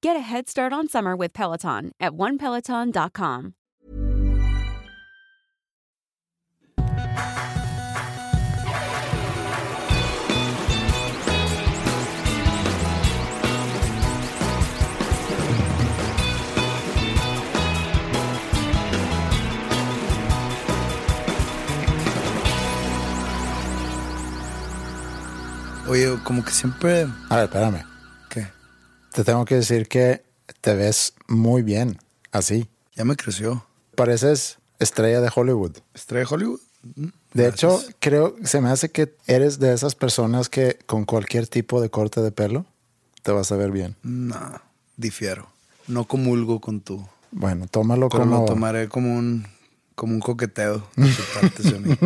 Get a head start on summer with Peloton at onepeloton.com. Oye, como que siempre. A ver, espérame. Te tengo que decir que te ves muy bien así. Ya me creció. Pareces estrella de Hollywood. ¿Estrella de Hollywood? Mm, De hecho, creo, se me hace que eres de esas personas que con cualquier tipo de corte de pelo te vas a ver bien. No, difiero. No comulgo con tu. Bueno, tómalo Pero como... lo tomaré como un, como un coqueteo de tu parte hacia mí.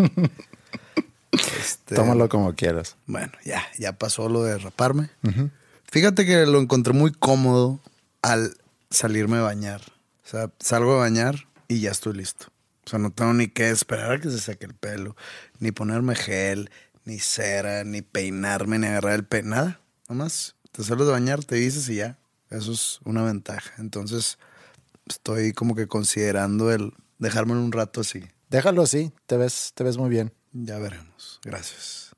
Este, Tómalo como quieras. Bueno, ya, ya pasó lo de raparme. Fíjate que lo encontré muy cómodo al salirme a bañar. O sea, salgo a bañar y ya estoy listo. O sea, no tengo ni que esperar a que se seque el pelo, ni ponerme gel, ni cera, ni peinarme, ni agarrar el pelo, nada. Nomás te sales de bañar, te dices y ya. Eso es una ventaja. Entonces, estoy como que considerando el dejármelo un rato así. Déjalo así, te ves, te ves muy bien. Ya veremos. Gracias.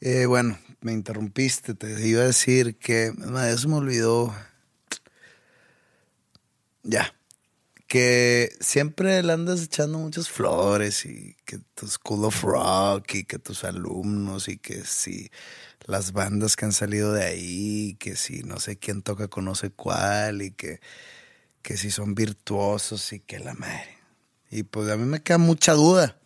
Eh, bueno, me interrumpiste. Te iba a decir que madre, eso me olvidó. Ya. Que siempre le andas echando muchas flores y que tu School of Rock y que tus alumnos y que si las bandas que han salido de ahí, que si no sé quién toca con no sé cuál y que, que si son virtuosos y que la madre. Y pues a mí me queda mucha duda.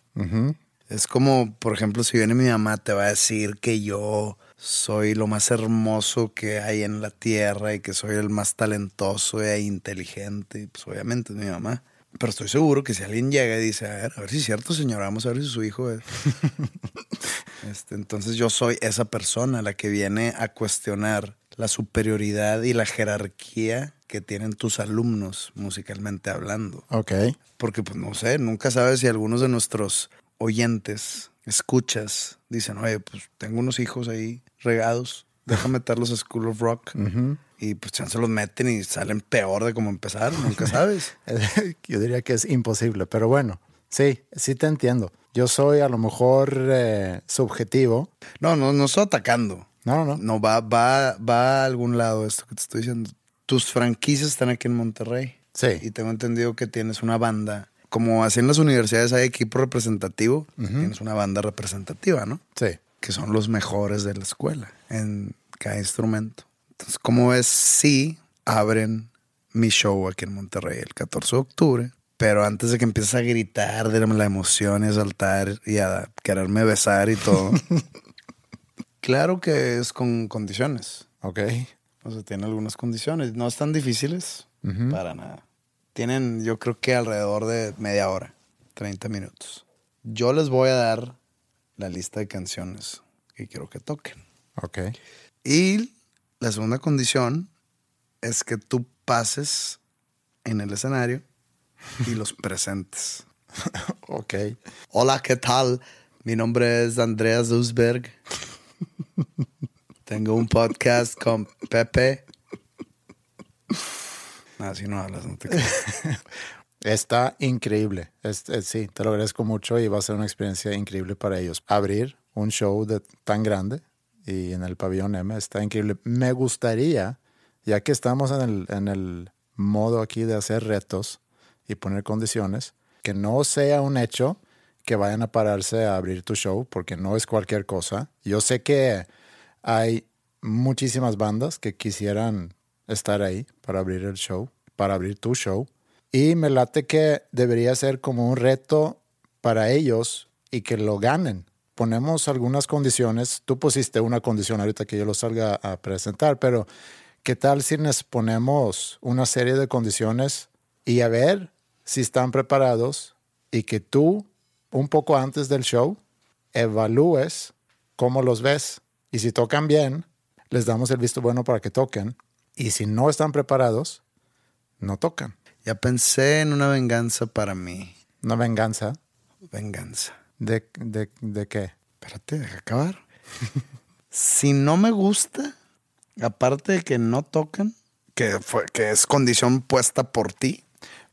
Es como, por ejemplo, si viene mi mamá, te va a decir que yo soy lo más hermoso que hay en la tierra y que soy el más talentoso e inteligente. Pues obviamente es mi mamá. Pero estoy seguro que si alguien llega y dice, a ver, a ver si es cierto, señora, vamos a ver si su hijo es. Este, entonces yo soy esa persona la que viene a cuestionar la superioridad y la jerarquía que tienen tus alumnos musicalmente hablando. Ok. Porque, pues no sé, nunca sabes si algunos de nuestros oyentes, escuchas, dicen, oye, pues tengo unos hijos ahí regados, déjame meterlos a School of Rock. Y pues chance los meten y salen peor de como empezaron, nunca sabes. Yo diría que es imposible, pero bueno, sí, sí te entiendo. Yo soy a lo mejor eh, subjetivo. No, no, no estoy atacando. No, no. No, va, va, va a algún lado esto que te estoy diciendo. Tus franquicias están aquí en Monterrey. Sí. Y tengo entendido que tienes una banda. Como así en las universidades hay equipo representativo, tienes una banda representativa, ¿no? Sí. que son los mejores de la escuela en cada instrumento. Entonces, como es si abren mi show aquí en Monterrey el 14 de octubre, pero antes de que empieces a gritar de la emoción y a saltar y a quererme besar y todo, claro que es con condiciones. Ok. O sea, tiene algunas condiciones. No están difíciles para nada. Tienen, yo creo que alrededor de media hora, 30 minutos. Yo les voy a dar la lista de canciones que quiero que toquen. Ok. Y la segunda condición es que tú pases en el escenario y los presentes. Ok. Hola, ¿qué tal? Mi nombre es Andreas Dusberg. Tengo un podcast con Pepe Así no hablas, no te. Está increíble. Sí, te lo agradezco mucho y va a ser una experiencia increíble para ellos. Abrir un show tan grande y en el pabellón M está increíble. Me gustaría, ya que estamos en el, en el modo aquí de hacer retos y poner condiciones, que no sea un hecho que vayan a pararse a abrir tu show, porque no es cualquier cosa. Yo sé que hay muchísimas bandas que quisieran estar ahí para abrir el show, para abrir tu show. Y me late que debería ser como un reto para ellos y que lo ganen. Ponemos algunas condiciones. Tú pusiste una condición ahorita que yo lo salga a presentar, pero ¿qué tal si nos ponemos una serie de condiciones y a ver si están preparados y que tú, un poco antes del show, evalúes cómo los ves y si tocan bien, les damos el visto bueno para que toquen y si no están preparados, no tocan. Ya pensé en una venganza para mí. Una venganza Venganza. de, de, de qué. Espérate, deja acabar. si no me gusta, aparte de que no tocan, que, fue, que es condición puesta por ti.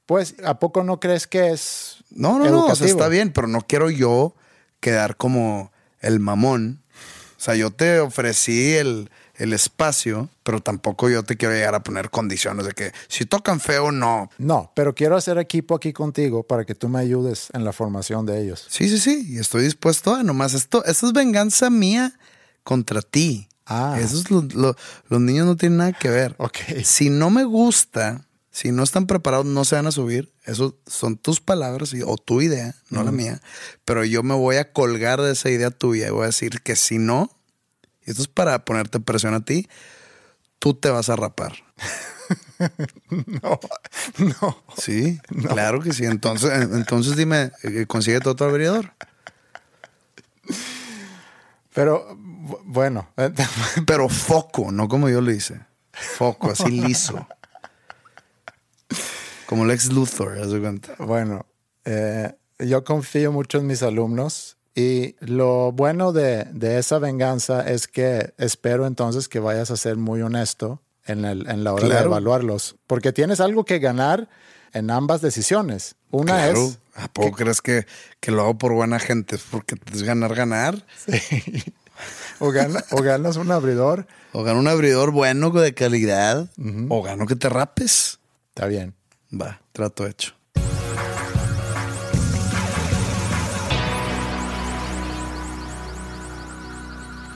Pues, ¿a poco no crees que es No, no, no, o sea, educativo? está bien, pero no quiero yo quedar como el mamón. O sea, yo te ofrecí el, el espacio, pero tampoco yo te quiero llegar a poner condiciones de que si tocan feo, no. No, pero quiero hacer equipo aquí contigo para que tú me ayudes en la formación de ellos. Sí, sí, sí, y estoy dispuesto a nomás esto. Esto es venganza mía contra ti. Ah. Eso es lo- lo- los niños no tienen nada que ver. Ok. Si no me gusta, si no están preparados, no se van a subir. Eso son tus palabras y- o tu idea, no la mía. Pero yo me voy a colgar de esa idea tuya y voy a decir que si no, y esto es para ponerte presión a ti, tú te vas a rapar. No, no. Sí, claro que sí. Entonces, entonces dime, eh, consíguete otro abridor. Pero bu- bueno, Pero foco, no como yo lo hice. Foco, así liso. Como Lex Luthor, haz de cuenta. bueno, eh, yo confío mucho en mis alumnos y lo bueno de, de esa venganza es que espero entonces que vayas a ser muy honesto en, el- en la hora de evaluarlos, porque tienes algo que ganar en ambas decisiones. Una Claro. es ¿A poco crees que, que lo hago por buena gente? Es porque es ganar, ganar. o, gana- o ganas un abridor, O gano un abridor bueno de calidad. O gano que te rapes. está bien. Va, trato hecho.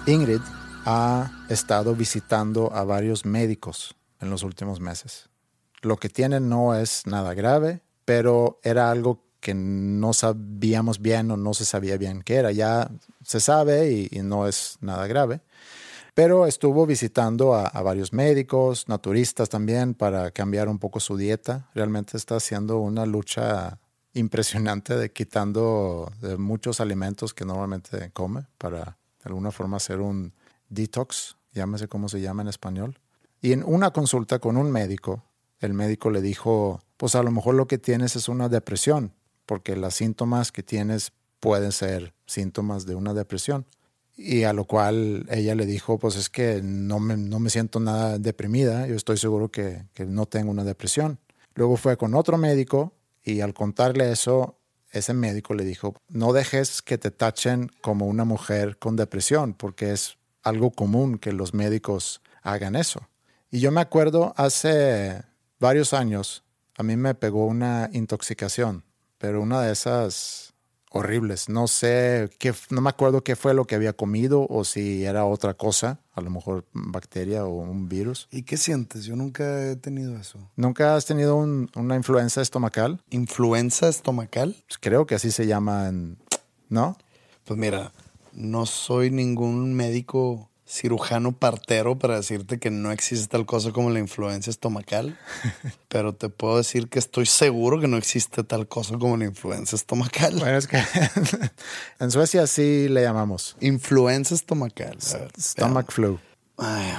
Ingrid ha estado visitando a varios médicos en los últimos meses. Lo que tiene no es nada grave, pero era algo que no sabíamos bien o no se sabía bien qué era. Ya se sabe y, no es nada grave. Pero estuvo visitando a, varios médicos, naturistas también, para cambiar un poco su dieta. Realmente está haciendo una lucha impresionante de quitando muchos alimentos que normalmente come para de alguna forma hacer un detox, llámese cómo se llama en español. Y en una consulta con un médico, el médico le dijo, pues a lo mejor lo que tienes es una depresión, porque los síntomas que tienes pueden ser síntomas de una depresión. Y a lo cual ella le dijo, pues es que no me, no me siento nada deprimida, yo estoy seguro que, que no tengo una depresión. Luego fue con otro médico y al contarle eso, ese médico le dijo, no dejes que te tachen como una mujer con depresión, porque es algo común que los médicos hagan eso. Y yo me acuerdo hace varios años, a mí me pegó una intoxicación, pero una de esas horribles. No sé, qué, no me acuerdo qué fue lo que había comido o si era otra cosa, a lo mejor bacteria o un virus. ¿Y qué sientes? Yo nunca he tenido eso. ¿Nunca has tenido un- una influenza estomacal? ¿Influenza estomacal? Pues creo que así se llama, en- ¿no? Pues mira, no soy ningún médico cirujano partero para decirte que no existe tal cosa como la influencia estomacal, pero te puedo decir que estoy seguro que no existe tal cosa como la influenza estomacal. Bueno, es que en Suecia sí le llamamos Influenza estomacal. Ver, stomach flu, Ay,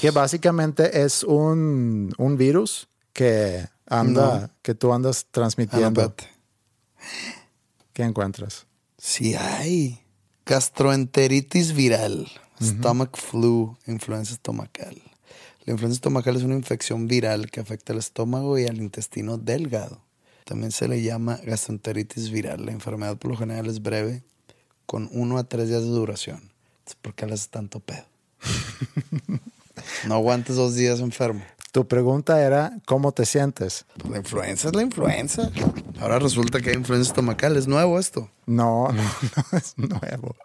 que básicamente es un, un virus que anda, que tú andas ah, no, transmitiendo. ¿Qué encuentras? Sí hay. Gastroenteritis viral. Stomach flu, influenza estomacal. La influenza estomacal es una infección viral que afecta al estómago y al intestino delgado. También se le llama gastroenteritis viral. La enfermedad por lo general es breve, con uno a tres días de duración. ¿Por qué le haces tanto pedo? no aguantes dos días enfermo. Tu pregunta era, ¿cómo te sientes? La influenza es la influenza. Ahora resulta que hay influenza estomacal. ¿Es nuevo esto? No, no, no es nuevo.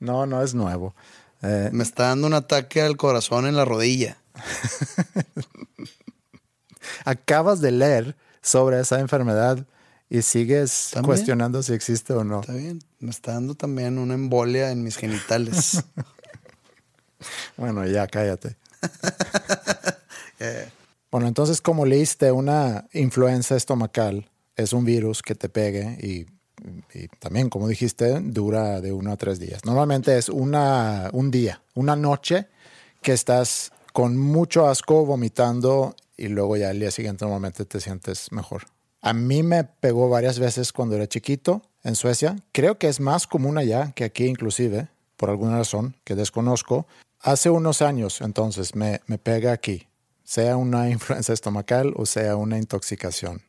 No, no es nuevo. Eh, Me está dando un ataque al corazón en la rodilla. Acabas de leer sobre esa enfermedad y sigues cuestionando si existe o no. Está bien. Me está dando también una embolia en mis genitales. bueno, ya cállate. Bueno, entonces como leíste, una influenza estomacal es un virus que te pegue y, también, como dijiste, dura de uno a tres días. Normalmente es una, un día, una noche que estás con mucho asco vomitando y luego ya el día siguiente normalmente te sientes mejor. A mí me pegó varias veces cuando era chiquito en Suecia. Creo que es más común allá que aquí inclusive, por alguna razón que desconozco. Hace unos años entonces me, me pega aquí, sea una influenza estomacal o sea una intoxicación.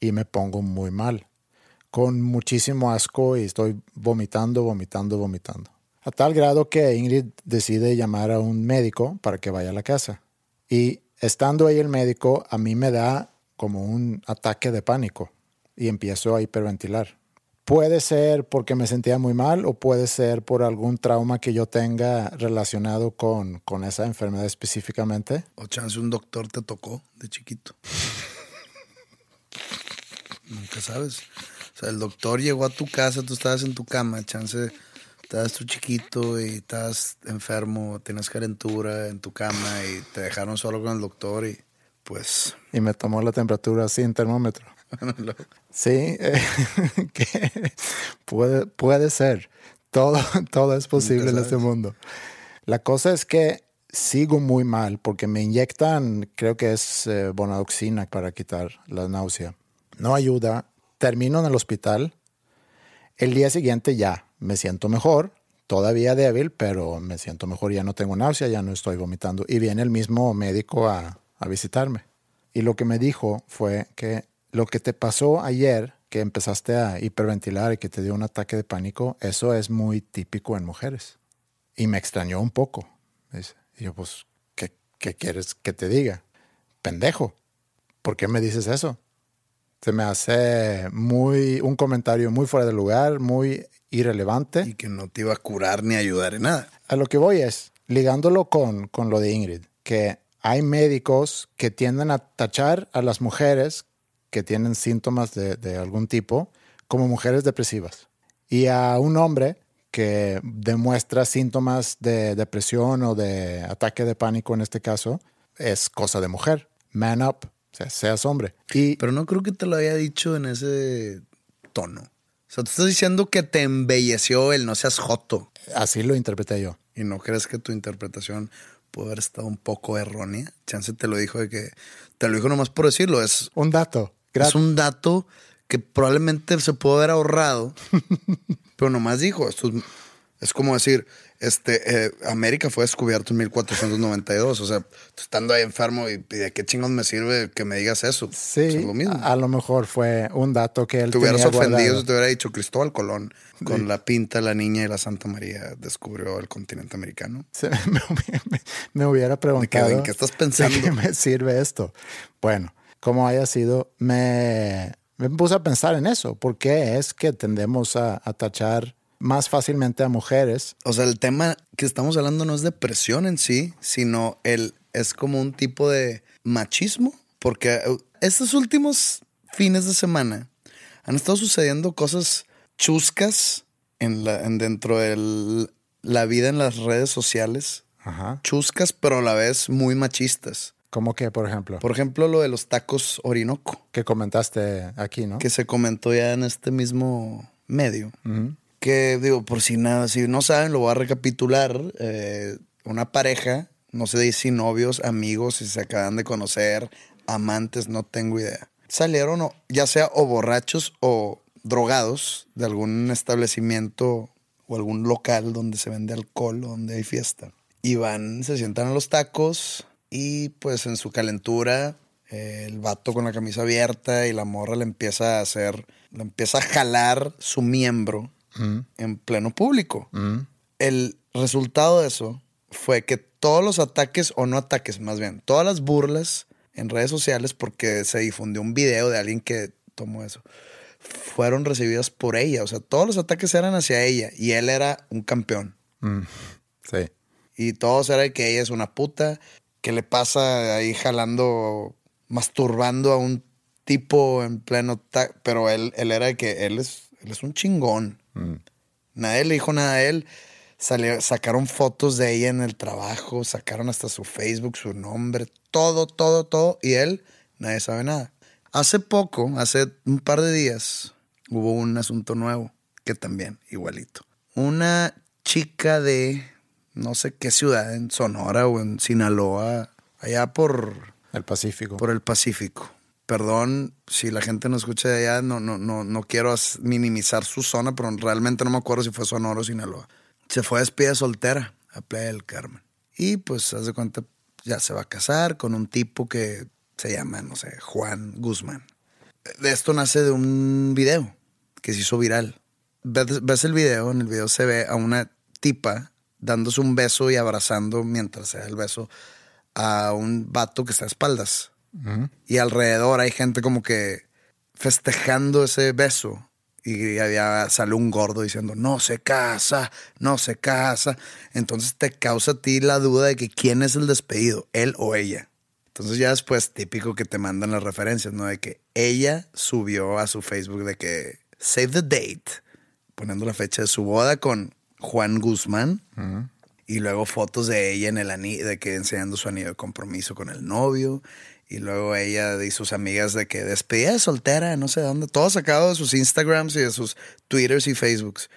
Y me pongo muy mal, con muchísimo asco y estoy vomitando, vomitando, vomitando. A tal grado que Ingrid decide llamar a un médico para que vaya a la casa. Y estando ahí el médico, a mí me da como un ataque de pánico y empiezo a hiperventilar. Puede ser porque me sentía muy mal o puede ser por algún trauma que yo tenga relacionado con, con esa enfermedad específicamente. O chance un doctor te tocó de chiquito. Nunca sabes. Sea, el doctor llegó a tu casa, tú estabas en tu cama, chance estabas tú chiquito y estás enfermo, tienes calentura en tu cama y te dejaron solo con el doctor y pues... Y me tomó la temperatura sin termómetro. sí, eh, que puede, puede ser. Todo, todo es posible en este mundo. La cosa es que sigo muy mal porque me inyectan, creo que es eh, bonadoxina para quitar la náusea. No ayuda. Termino en el hospital. El día siguiente ya me siento mejor, todavía débil, pero me siento mejor. Ya no tengo náusea, ya no estoy vomitando. Y viene el mismo médico a, a visitarme. Y lo que me dijo fue que lo que te pasó ayer, que empezaste a hiperventilar y que te dio un ataque de pánico, eso es muy típico en mujeres. Y me extrañó un poco. Y yo, pues, ¿qué, ¿qué, quieres que te diga? Pendejo. ¿Por qué me dices eso? Se me hace muy un comentario muy fuera de lugar, muy irrelevante. Y que no te iba a curar ni ayudar en nada. A lo que voy es, ligándolo con, con lo de Ingrid, que hay médicos que tienden a tachar a las mujeres que tienen síntomas de, algún tipo como mujeres depresivas. Y a un hombre que demuestra síntomas de depresión o de ataque de pánico en este caso, es cosa de mujer. Man up, o sea, seas hombre. Y, Pero no creo que te lo haya dicho en ese tono. O sea, tú estás diciendo que te embelleció el no seas joto. Así lo interpreté yo. ¿Y no crees que tu interpretación puede haber estado un poco errónea? Chance te lo dijo de que... Te lo dijo nomás por decirlo, es... Un dato. Es un dato que probablemente se pudo haber ahorrado, pero nomás dijo, esto es, como decir, este, eh, América fue descubierto en 1492, o sea, estando ahí enfermo y, de qué chingón me sirve que me digas eso. Sí, lo mismo. A, lo mejor fue un dato que él Te hubieras ofendido si te hubiera dicho Cristóbal Colón, con la pinta, la niña y la Santa María descubrió el continente americano. me, hubiera preguntado. ¿En qué estás pensando? qué me sirve esto? Bueno como haya sido, me, me puse a pensar en eso. ¿Por qué es que tendemos a, tachar más fácilmente a mujeres? O sea, el tema que estamos hablando no es depresión en sí, sino el, es como un tipo de machismo. Porque uh, estos últimos fines de semana han estado sucediendo cosas chuscas en la, en dentro de la vida en las redes sociales. Chuscas, pero a la vez muy machistas. ¿Cómo que, por ejemplo? Por ejemplo, lo de los tacos Orinoco. Que comentaste aquí, ¿no? Que se comentó ya en este mismo medio. Que, digo, por si nada, si no saben, lo voy a recapitular. Eh, una pareja, no sé si novios, amigos, si se acaban de conocer, amantes, no tengo idea. Salieron, ya sea o borrachos o drogados de algún establecimiento o algún local donde se vende alcohol o donde hay fiesta. Y van, se sientan a los tacos, Y pues en su calentura, eh, el vato con la camisa abierta y la morra le empieza a hacer, le empieza a jalar su miembro en pleno público. El resultado de eso fue que todos los ataques, o no ataques más bien, todas las burlas en redes sociales, porque se difundió un video de alguien que tomó eso, fueron recibidas por ella. O sea, todos los ataques eran hacia ella y él era un campeón. Mm, Sí. Y todos era que ella es una puta, que le pasa ahí jalando, masturbando a un tipo en pleno... Pero él, él era de que él es, él es un chingón. Mm. Nadie le dijo nada a él. Salió- sacaron fotos de ella en el trabajo, sacaron hasta su Facebook, su nombre, todo, todo, todo. Y él, nadie sabe nada. Hace poco, hace un par de días, hubo un asunto nuevo, que también, igualito. Una chica de no sé qué ciudad, en Sonora o en Sinaloa, allá por, El Pacífico. por el Pacífico. Perdón si la gente no escucha de allá, no, no, no, no quiero minimizar su zona, pero realmente no me acuerdo si fue Sonora o Sinaloa. Se fue a despedida soltera a Playa del Carmen. Y pues, haz de cuenta, ya se va a casar con un tipo que se llama, no sé, Juan Guzmán. De esto nace de un video que se hizo viral. Ves, ves el video, en el video se ve a una tipa dándose un beso y abrazando mientras se da el beso a un vato que está a espaldas. Y alrededor hay gente como que festejando ese beso. Y había, sale un gordo diciendo, no se casa, no se casa. Entonces te causa a ti la duda de que quién es el despedido, él o ella. Entonces ya después típico que te mandan las referencias, ¿no? De que ella subió a su Facebook de que save the date, poniendo la fecha de su boda con Juan Guzmán. Y luego fotos de ella en el anillo, de que enseñando su anillo de compromiso con el novio. Y luego ella y sus amigas de que despedida de soltera, no sé dónde. Todo sacado de sus Instagrams y de sus Twitters y Facebooks.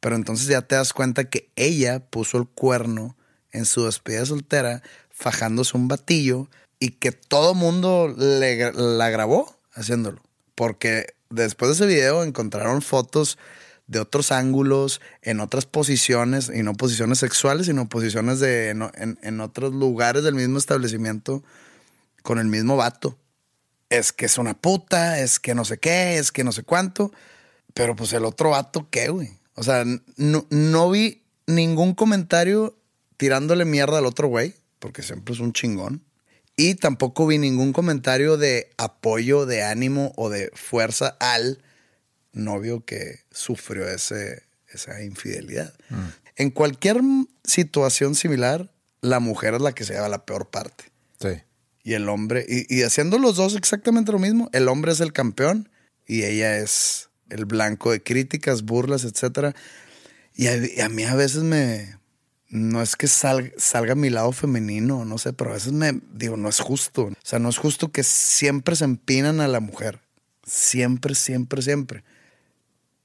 Pero entonces ya te das cuenta que ella puso el cuerno en su despedida soltera, fajándose un batillo y que todo mundo la grabó haciéndolo. Porque después de ese video encontraron fotos de otros ángulos, en otras posiciones, y no posiciones sexuales, sino posiciones de, en- en otros lugares del mismo establecimiento con el mismo vato. Es que es una puta, es que no sé qué, es que no sé cuánto. Pero pues el otro vato, ¿qué, güey? O sea, no, no vi ningún comentario tirándole mierda al otro güey, porque siempre es un chingón. Y tampoco vi ningún comentario de apoyo, de ánimo o de fuerza al novio que sufrió ese, esa infidelidad. En cualquier situación similar, la mujer es la que se lleva la peor parte. Y el hombre, y, y haciendo los dos exactamente lo mismo, el hombre es el campeón y ella es el blanco de críticas, burlas, etcétera. Y a, mí a veces me, no es que sal- salga mi lado femenino, no sé, pero a veces me digo, no es justo. O sea, no es justo que siempre se empinan a la mujer. Siempre, siempre, siempre.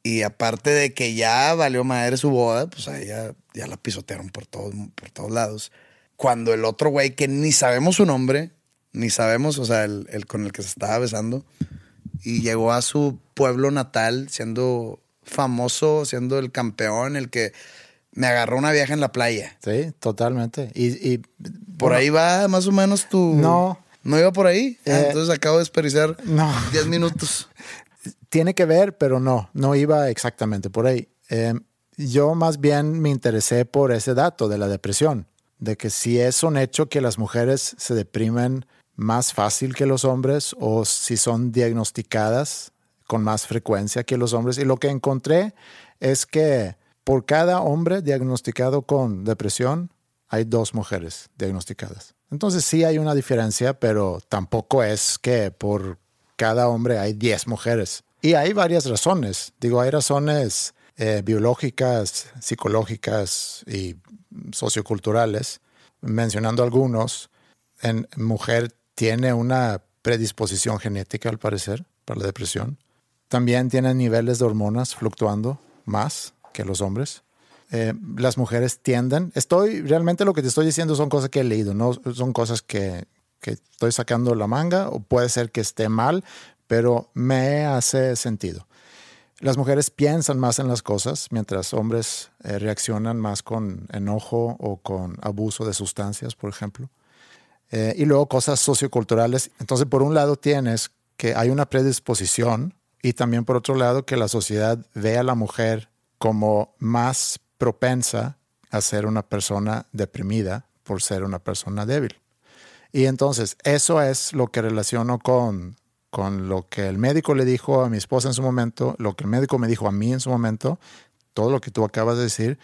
Y aparte de que ya valió madre su boda, pues a ella ya la pisotearon por todos, por todos lados. Cuando el otro güey, que ni sabemos su nombre, ni sabemos, o sea, el, el con el que se estaba besando, y llegó a su pueblo natal siendo famoso, siendo el campeón, el que me agarró una vieja en la playa. Sí, totalmente. Y, y Por ahí va más o menos tu... No. ¿No iba por ahí? Ah, Eh, entonces acabo de desperdiciar no. 10 minutos. tiene que ver, pero no, no iba exactamente por ahí. Eh, yo más bien me interesé por ese dato de la depresión, de que si es un hecho que las mujeres se deprimen más fácil que los hombres o si son diagnosticadas con más frecuencia que los hombres. Y lo que encontré es que por cada hombre diagnosticado con depresión hay dos mujeres diagnosticadas. Entonces sí hay una diferencia, pero tampoco es que por cada hombre hay 10 mujeres. Y hay varias razones. Digo, hay razones eh, biológicas, psicológicas y socioculturales. Mencionando algunos, en mujer tiene una predisposición genética, al parecer, para la depresión. También tiene niveles de hormonas fluctuando más que los hombres. Eh, las mujeres tienden, estoy, realmente lo que te estoy diciendo son cosas que he leído, no son cosas que, que estoy sacando la manga o puede ser que esté mal, pero me hace sentido. Las mujeres piensan más en las cosas, mientras hombres eh, reaccionan más con enojo o con abuso de sustancias, por ejemplo. Eh, y luego cosas socioculturales. Entonces, por un lado tienes que hay una predisposición y también por otro lado que la sociedad ve a la mujer como más propensa a ser una persona deprimida por ser una persona débil. Y entonces eso es lo que relaciono con, con lo que el médico le dijo a mi esposa en su momento, lo que el médico me dijo a mí en su momento, todo lo que tú acabas de decir,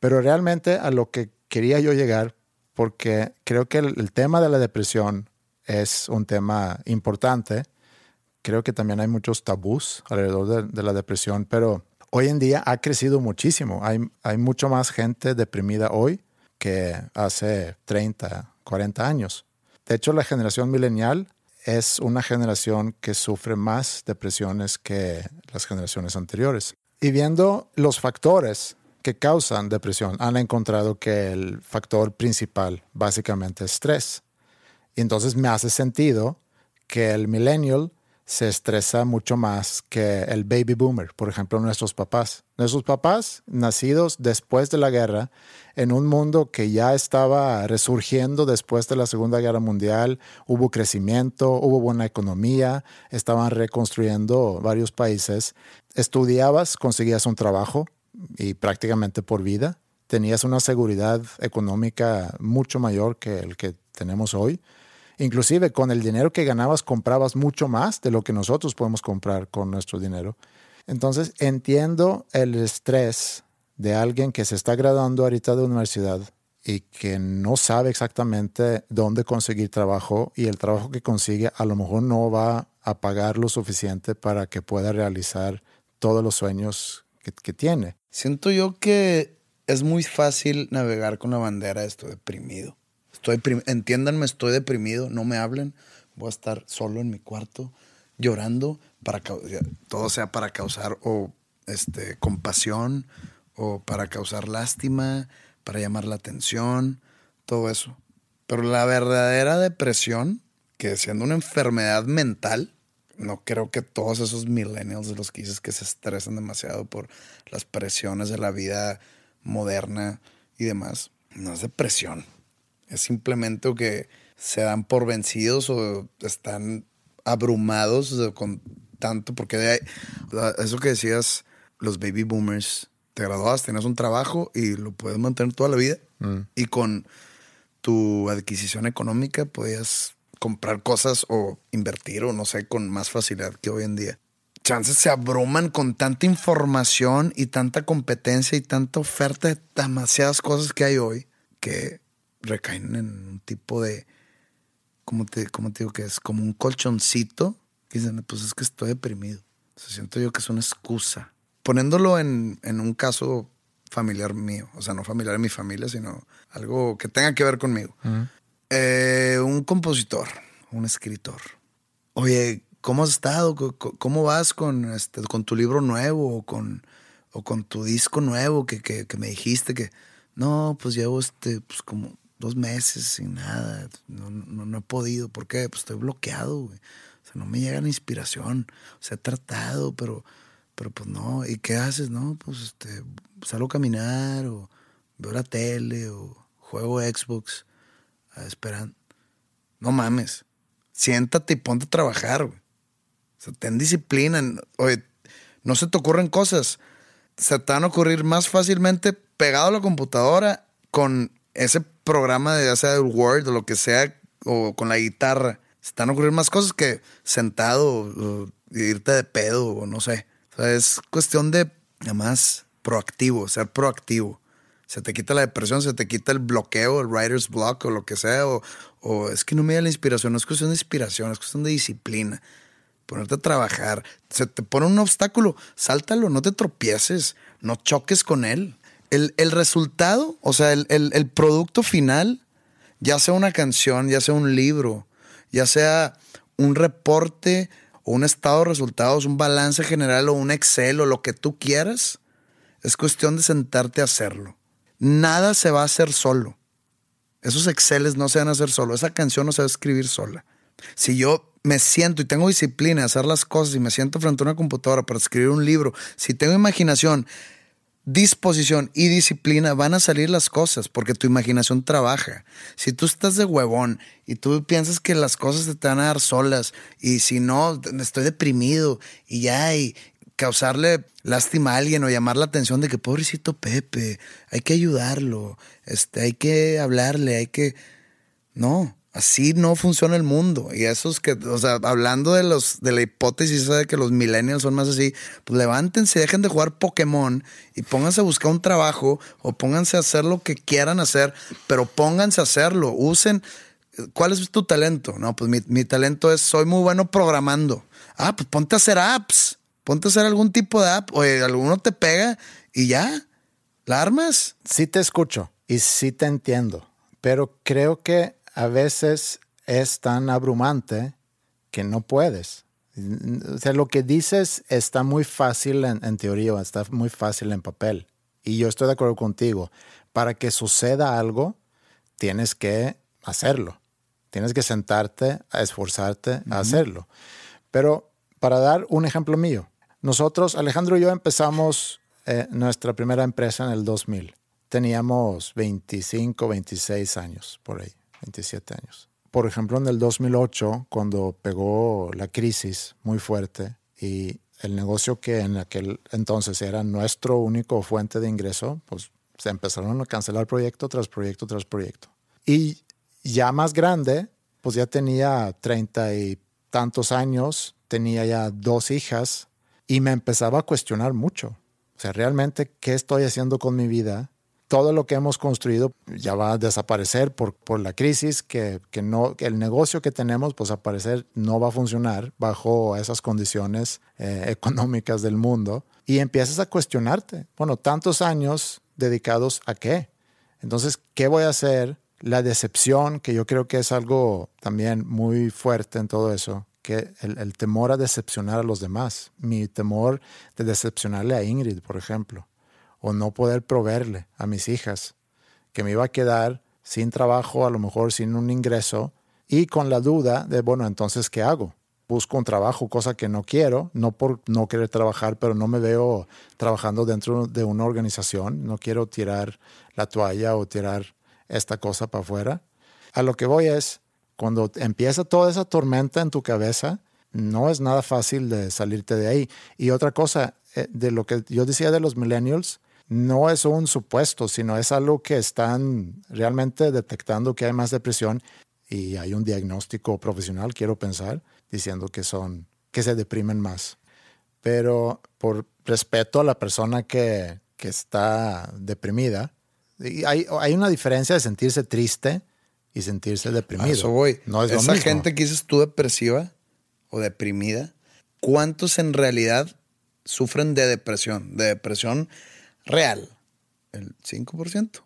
pero realmente a lo que quería yo llegar, porque creo que el, tema de la depresión es un tema importante. Creo que también hay muchos tabús alrededor de, de la depresión, pero hoy en día ha crecido muchísimo. Hay, hay mucho más gente deprimida hoy que hace 30, 40 años. De hecho, la generación milenial es una generación que sufre más depresiones que las generaciones anteriores. Y viendo los factores que causan depresión, han encontrado que el factor principal básicamente es estrés. Y entonces me hace sentido que el millennial se estresa mucho más que el baby boomer, por ejemplo, nuestros papás. Nuestros papás, nacidos después de la guerra, en un mundo que ya estaba resurgiendo después de la Segunda Guerra Mundial, hubo crecimiento, hubo buena economía, estaban reconstruyendo varios países. Estudiabas, conseguías un trabajo y prácticamente por vida. Tenías una seguridad económica mucho mayor que el que tenemos hoy Inclusive con el dinero que ganabas comprabas mucho más de lo que nosotros podemos comprar con nuestro dinero. Entonces entiendo el estrés de alguien que se está graduando ahorita de universidad y que no sabe exactamente dónde conseguir trabajo y el trabajo que consigue a lo mejor no va a pagar lo suficiente para que pueda realizar todos los sueños que, que tiene. Siento yo que es muy fácil navegar con la bandera de esto deprimido. Estoy entiéndanme, estoy deprimido, no me hablen. Voy a estar solo en mi cuarto llorando para todo sea para causar o este compasión o para causar lástima, para llamar la atención, todo eso. Pero la verdadera depresión, que siendo una enfermedad mental, no creo que todos esos millennials de los que dices que se estresan demasiado por las presiones de la vida moderna y demás, no es depresión. Es simplemente que se dan por vencidos o están abrumados con tanto, porque de eso que decías, los baby boomers, te graduabas, tenías un trabajo y lo puedes mantener toda la vida. Mm. Y con tu adquisición económica podías comprar cosas o invertir o no sé, con más facilidad que hoy en día. Chances se abruman con tanta información y tanta competencia y tanta oferta de demasiadas cosas que hay hoy que recaen en un tipo de, ¿cómo te, cómo te digo que es? Como un colchoncito. Que dicen, pues es que estoy deprimido. se siento yo que es una excusa. Poniéndolo en, en un caso familiar mío, o sea, no familiar en mi familia, sino algo que tenga que ver conmigo. Eh, un compositor, un escritor. Oye, ¿cómo has estado? ¿Cómo vas con, este, con tu libro nuevo o con, o con tu disco nuevo que, que, me dijiste que... No, pues llevo este, pues como dos meses sin nada. No, no, he podido. ¿Por qué? Pues estoy bloqueado. O sea, no me llega la inspiración. O sea, he tratado, pero, pero pues no. ¿Y qué haces? No, pues este, salgo a caminar o veo la tele o juego Xbox esperando. No mames. Siéntate y ponte a trabajar, güey. O sea, ten disciplina. Oye, no se te ocurren cosas. Se te van a ocurrir más fácilmente pegado a la computadora con ese programa de ya sea el Word o lo que sea, o con la guitarra, se están ocurriendo más cosas que sentado o, irte de pedo o no sé. O sea, es cuestión de, además, proactivo, ser proactivo. Se te quita la depresión, se te quita el bloqueo, el writer's block o lo que sea, o, o es que no me da la inspiración, no es cuestión de inspiración, es cuestión de disciplina. Ponerte a trabajar. Se te pone un obstáculo, sáltalo, no te tropieces, no choques con él el, resultado, o sea, el, producto final, ya sea una canción, ya sea un libro, ya sea un reporte o un estado de resultados, un balance general o un Excel o lo que tú quieras, es cuestión de sentarte a hacerlo. Nada se va a hacer solo. Esos Exceles no se van a hacer solo. Esa canción no se va a escribir sola. Si yo me siento y tengo disciplina de hacer las cosas y me siento frente a una computadora para escribir un libro, si tengo imaginación, disposición y disciplina van a salir las cosas porque tu imaginación trabaja. Si tú estás de huevón y tú piensas que las cosas te van a dar solas y si no, estoy deprimido y ya, y causarle lástima a alguien o llamar la atención de que pobrecito Pepe, hay que ayudarlo, este, hay que hablarle, hay que... No, Así no funciona el mundo. Y eso es que, o sea, hablando de los de la hipótesis de que los millennials son más así, pues levántense, dejen de jugar Pokémon y pónganse a buscar un trabajo o pónganse a hacer lo que quieran hacer, pero pónganse a hacerlo. Usen. ¿Cuál es tu talento? No, pues mi, mi talento es soy muy bueno programando. Ah, pues ponte a hacer apps. Ponte a hacer algún tipo de app. Oye, alguno te pega y ya. ¿La armas? Sí te escucho y sí te entiendo, pero creo que a veces es tan abrumante que no puedes. O sea, lo que dices está muy fácil en, teoría, está muy fácil en papel. Y yo estoy de acuerdo contigo. Para que suceda algo, tienes que hacerlo. Tienes que sentarte a esforzarte a hacerlo. Pero para dar un ejemplo mío, nosotros, Alejandro y yo, empezamos eh, nuestra primera empresa en el 2000. Teníamos 25, 26 años por ahí. 27 años. Por ejemplo, en el 2008, cuando pegó la crisis muy fuerte y el negocio que en aquel entonces era nuestro único fuente de ingreso, pues se empezaron a cancelar proyecto tras proyecto tras proyecto. Y ya más grande, pues ya tenía treinta y tantos años, tenía ya dos hijas y me empezaba a cuestionar mucho. O sea, realmente, ¿qué estoy haciendo con mi vida? todo lo que hemos construido ya va a desaparecer por, por la crisis, que, que, no, el negocio que tenemos, pues a parecer no va a funcionar bajo esas condiciones eh, económicas del mundo. Y empiezas a cuestionarte, bueno, tantos años dedicados a qué. Entonces, ¿qué voy a hacer? La decepción, que yo creo que es algo también muy fuerte en todo eso, el, el temor a decepcionar a los demás, mi temor de decepcionarle a Ingrid, por ejemplo o no poder proveerle a mis hijas, que me iba a quedar sin trabajo, a lo mejor sin un ingreso, y con la duda de, bueno, entonces, ¿qué hago? Busco un trabajo, cosa que no quiero, no por no querer trabajar, pero no me veo trabajando dentro de una organización, no quiero tirar la toalla o tirar esta cosa para afuera. A lo que voy es, cuando empieza toda esa tormenta en tu cabeza, no es nada fácil de salirte de ahí. Y otra cosa, eh, de lo que yo decía de los millennials, no es un supuesto, sino es algo que están realmente detectando que hay más depresión y hay un diagnóstico profesional, quiero pensar, diciendo que son, que se deprimen más. Pero por respeto a la persona que, que está deprimida, hay, hay, una diferencia de sentirse triste y sentirse deprimido. eso voy. No es Esa gente que dices tú depresiva o deprimida, ¿cuántos en realidad sufren de depresión? De depresión real? ¿El 5%?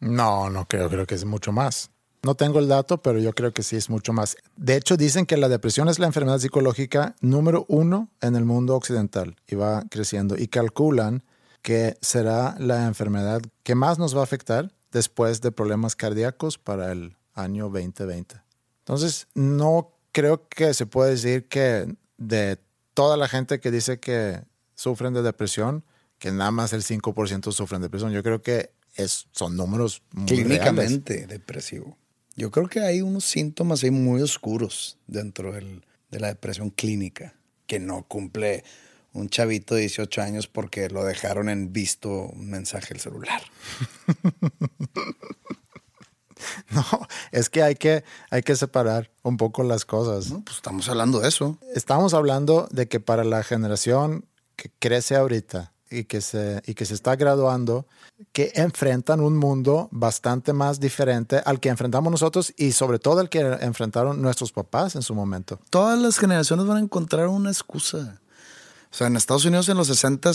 No, no creo, creo que es mucho más. No tengo el dato, pero yo creo que sí es mucho más. De hecho, dicen que la depresión es la enfermedad psicológica número uno en el mundo occidental y va creciendo. Y calculan que será la enfermedad que más nos va a afectar después de problemas cardíacos para el año 2020. Entonces, no creo que se pueda decir que de toda la gente que dice que sufren de depresión, que nada más el 5% sufren depresión. Yo creo que es, son números muy Clínicamente depresivo. Yo creo que hay unos síntomas ahí muy oscuros dentro de la depresión clínica, que no cumple un chavito de 18 años porque lo dejaron en visto un mensaje al celular. No, es que hay que, hay que separar un poco las cosas. pues estamos hablando de eso. Estamos hablando de que para la generación que crece ahorita, y que, se, y que se está graduando, que enfrentan un mundo bastante más diferente al que enfrentamos nosotros y sobre todo al que enfrentaron nuestros papás en su momento. Todas las generaciones van a encontrar una excusa. O sea, en Estados Unidos en los 60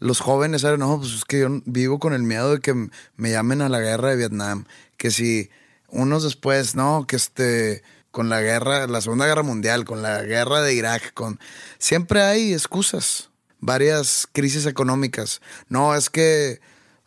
los jóvenes eran, no, pues es que yo vivo con el miedo de que me llamen a la guerra de Vietnam, que si unos después, no, que este con la guerra, la Segunda Guerra Mundial, con la guerra de Irak, con siempre hay excusas varias crisis económicas. No, es que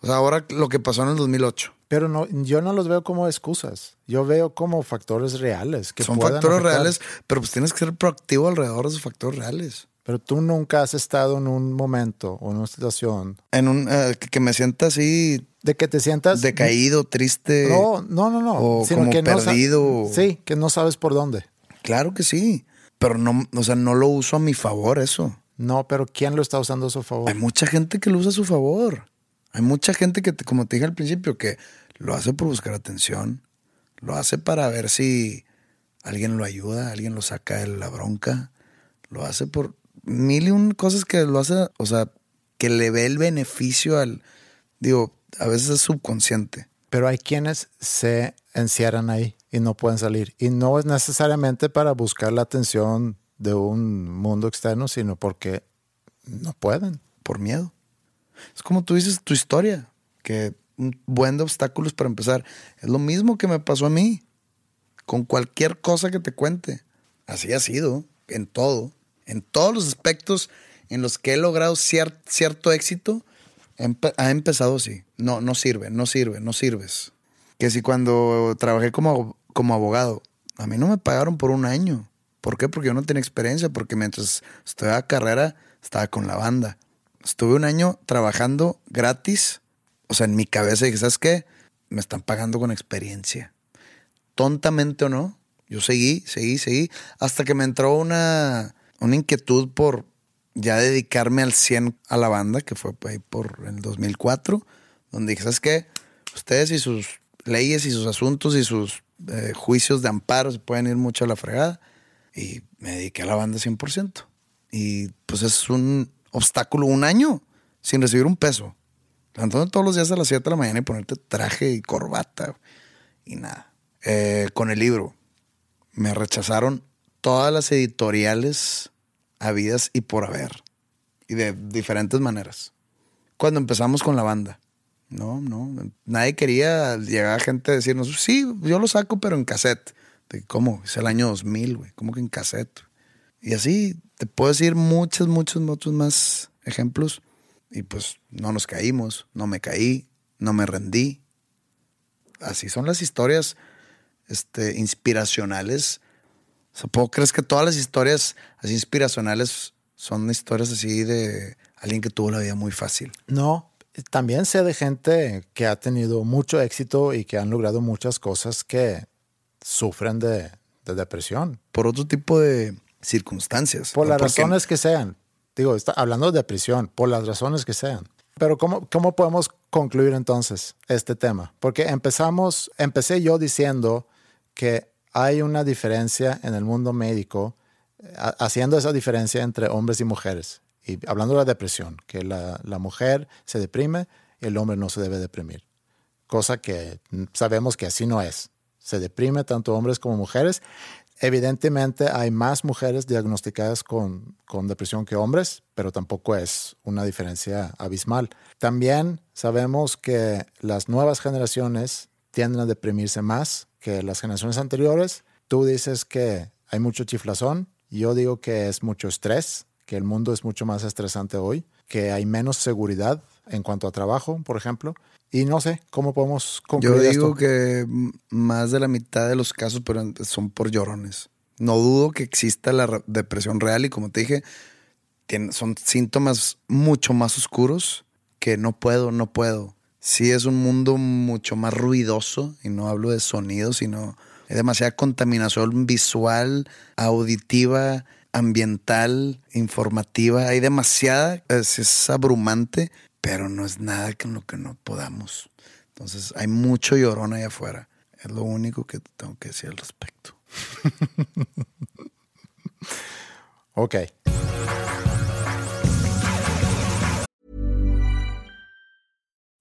o sea, ahora lo que pasó en el 2008. Pero no, yo no los veo como excusas. Yo veo como factores reales. Que Son factores reales, pero pues tienes que ser proactivo alrededor de esos factores reales. Pero tú nunca has estado en un momento o en una situación En un eh, que- me sienta así de que te sientas decaído, triste. No, no, no, no. o como perdido. sí, que no sabes por dónde. Claro que sí. Pero no, o sea, no lo uso a mi favor eso. No, pero ¿quién lo está usando a su favor? Hay mucha gente que lo usa a su favor. Hay mucha gente que, te- como te dije al principio, que lo hace por buscar atención. Lo hace para ver si alguien lo ayuda, alguien lo saca de la bronca. Lo hace por mil y un cosas que lo hace, o sea, que le ve el beneficio al. Digo, a veces es subconsciente. Pero hay quienes se encierran ahí y no pueden salir. Y no es necesariamente para buscar la atención de un mundo externo, sino porque no pueden. por miedo. Es como tú dices tu historia, que un buen de obstáculos para empezar. Es lo mismo que me pasó a mí, con cualquier cosa que te cuente. Así ha sido, en todo, en todos los aspectos en los que he logrado cier- cierto éxito, empe- ha empezado así. No, no sirve, no sirve, no sirves. Que si cuando trabajé como, como abogado, a mí no me pagaron por un año. ¿Por qué? Porque yo no tenía experiencia, porque mientras estudiaba carrera estaba con la banda. Estuve un año trabajando gratis. O sea, en mi cabeza dije, ¿sabes qué? Me están pagando con experiencia. Tontamente o no, yo seguí, seguí, seguí, hasta que me entró una, una inquietud por ya dedicarme al 100 a la banda, que fue ahí por el 2004, donde dije, ¿sabes qué? Ustedes y sus leyes y sus asuntos y sus eh, juicios de amparo se pueden ir mucho a la fregada. Y me dediqué a la banda 100%. Y pues es un obstáculo, un año sin recibir un peso. Levantando todos los días a las 7 de la mañana y ponerte traje y corbata y nada. Eh, con el libro, me rechazaron todas las editoriales habidas y por haber. Y de diferentes maneras. Cuando empezamos con la banda. No, no. Nadie quería llegar gente a decirnos, sí, yo lo saco, pero en cassette. De, ¿Cómo? Es el año 2000, güey. ¿Cómo que en cassette? Y así te puedo decir muchos, muchos, muchos más ejemplos. Y pues no nos caímos, no me caí, no me rendí. Así son las historias este, inspiracionales. O sea, ¿puedo crees que todas las historias así inspiracionales son historias así de alguien que tuvo la vida muy fácil? No, también sé de gente que ha tenido mucho éxito y que han logrado muchas cosas que sufren de, de depresión. Por otro tipo de circunstancias. Por ¿no? las Porque- razones que sean. Digo, está hablando de depresión, por las razones que sean. Pero ¿cómo, ¿cómo podemos concluir entonces este tema? Porque empezamos, empecé yo diciendo que hay una diferencia en el mundo médico, eh, ha- haciendo esa diferencia entre hombres y mujeres. Y hablando de la depresión, que la, mujer se deprime y el hombre no se debe deprimir. Cosa que sabemos que así no es. Se deprime tanto hombres como mujeres. Evidentemente hay más mujeres diagnosticadas con, con depresión que hombres, pero tampoco es una diferencia abismal. También sabemos que las nuevas generaciones tienden a deprimirse más que las generaciones anteriores. Tú dices que hay mucho chiflazón, yo digo que es mucho estrés, que el mundo es mucho más estresante hoy, que hay menos seguridad en cuanto a trabajo, por ejemplo. Y no sé, ¿cómo podemos concluir Yo digo esto? que más de la mitad de los casos son por llorones. No dudo que exista la re- depresión real y como te dije, son síntomas mucho más oscuros que no puedo, no puedo. Sí es un mundo mucho más ruidoso y no hablo de sonido, sino hay demasiada contaminación visual, auditiva, ambiental, informativa. Hay demasiada, es, es abrumante, pero no es nada con lo que no podamos. Entonces hay mucho llorón ahí afuera. Es lo único que tengo que decir al respecto. Ok.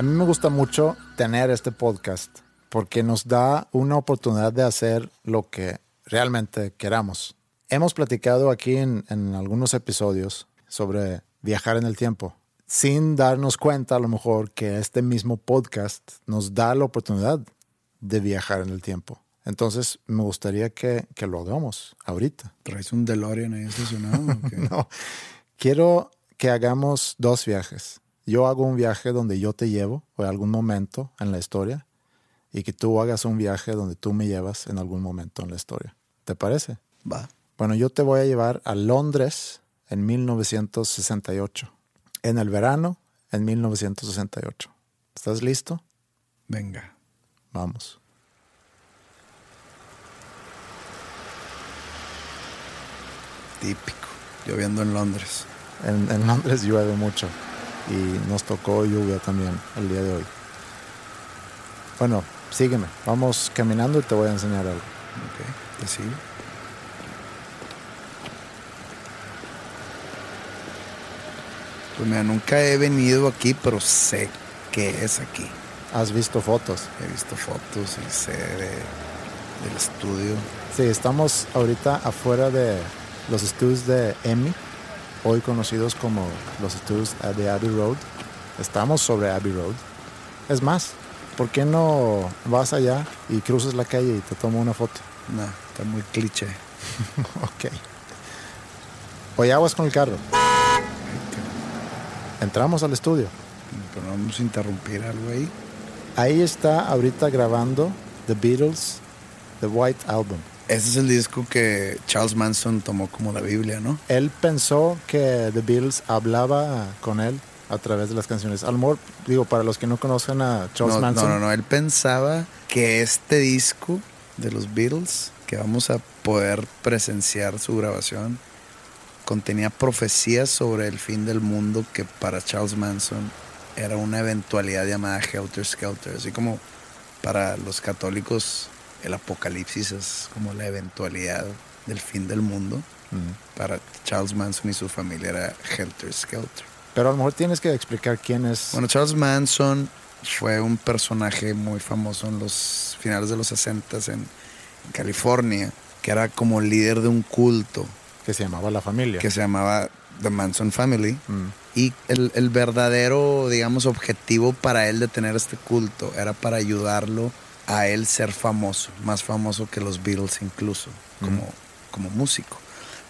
A mí me gusta mucho tener este podcast porque nos da una oportunidad de hacer lo que realmente queramos. Hemos platicado aquí en, en algunos episodios sobre viajar en el tiempo, sin darnos cuenta a lo mejor que este mismo podcast nos da la oportunidad de viajar en el tiempo. Entonces me gustaría que, que lo hagamos ahorita. ¿Traes un DeLorean ahí estacionado? No, quiero que hagamos dos viajes. Yo hago un viaje donde yo te llevo o en algún momento en la historia y que tú hagas un viaje donde tú me llevas en algún momento en la historia. ¿Te parece? Va. Bueno, yo te voy a llevar a Londres en 1968. En el verano en 1968. ¿Estás listo? Venga. Vamos. Típico. Lloviendo en Londres. En, en Londres llueve mucho y nos tocó lluvia también el día de hoy. Bueno, sígueme. Vamos caminando y te voy a enseñar algo. Ok. Te sigo. Pues mira, nunca he venido aquí, pero sé que es aquí. ¿Has visto fotos? He visto fotos y sé de- del estudio. Sí, estamos ahorita afuera de los estudios de Emmy, hoy conocidos como los estudios de Abbey Road. Estamos sobre Abbey Road. Es más, ¿por qué no vas allá y cruzas la calle y te tomo una foto? No, está muy cliché. Ok. Oye, aguas con el carro. Entramos al estudio. Pero no vamos a interrumpir algo ahí. Ahí está ahorita grabando The Beatles, The White Album. Ese es el disco que Charles Manson tomó como la Biblia, ¿no? Él pensó que The Beatles hablaba con él a través de las canciones. Al mejor, digo, para los que no conocen a Charles no, Manson, no, no, no. Él pensaba que este disco de los Beatles, que vamos a poder presenciar su grabación, contenía profecías sobre el fin del mundo que para Charles Manson era una eventualidad llamada Helter Skelter. Así como para los católicos el apocalipsis es como la eventualidad del fin del mundo. Mm. Para Charles Manson y su familia era Helter Skelter. Pero a lo mejor tienes que explicar quién es. Bueno, Charles Manson fue un personaje muy famoso en los finales de los 60 en California, que era como líder de un culto que se llamaba La Familia. que se llamaba The Manson Family. Mm. Y el, el verdadero, digamos, objetivo para él de tener este culto era para ayudarlo a él ser famoso, más famoso que los Beatles incluso, como, como músico.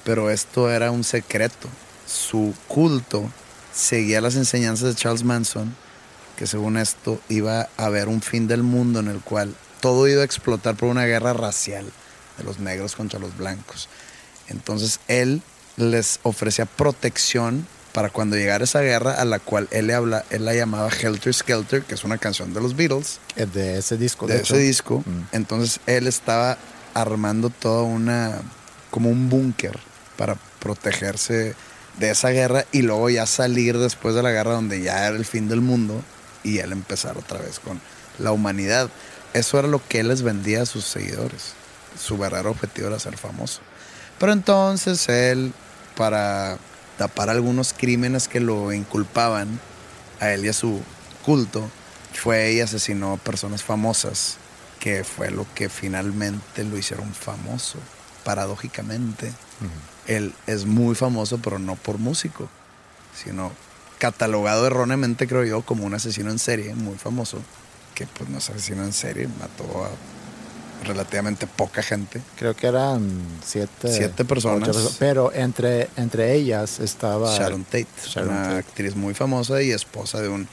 Pero esto era un secreto. Su culto seguía las enseñanzas de Charles Manson, que según esto iba a haber un fin del mundo en el cual todo iba a explotar por una guerra racial de los negros contra los blancos. Entonces él les ofrecía protección para cuando llegara esa guerra a la cual él, le habla, él la llamaba Helter Skelter, que es una canción de los Beatles, Eh, De ese disco. de ese disco. Mm. Entonces él estaba armando toda una, como un búnker para protegerse de esa guerra y luego ya salir después de la guerra donde ya era el fin del mundo y él empezar otra vez con la humanidad. Eso era lo que él les vendía a sus seguidores. Su verdadero objetivo era ser famoso. Pero entonces él, para tapar algunos crímenes que lo inculpaban a él y a su culto, fue y asesinó a personas famosas, que fue lo que finalmente lo hicieron famoso. paradójicamente, él es muy famoso, pero no por músico, sino catalogado erróneamente, creo yo, como un asesino en serie muy famoso, que pues no es asesino en serie, mató a relativamente poca gente. Creo que eran siete, Siete personas. pero entre, entre ellas estaba Sharon Tate, Sharon una Tate. actriz muy famosa y esposa de un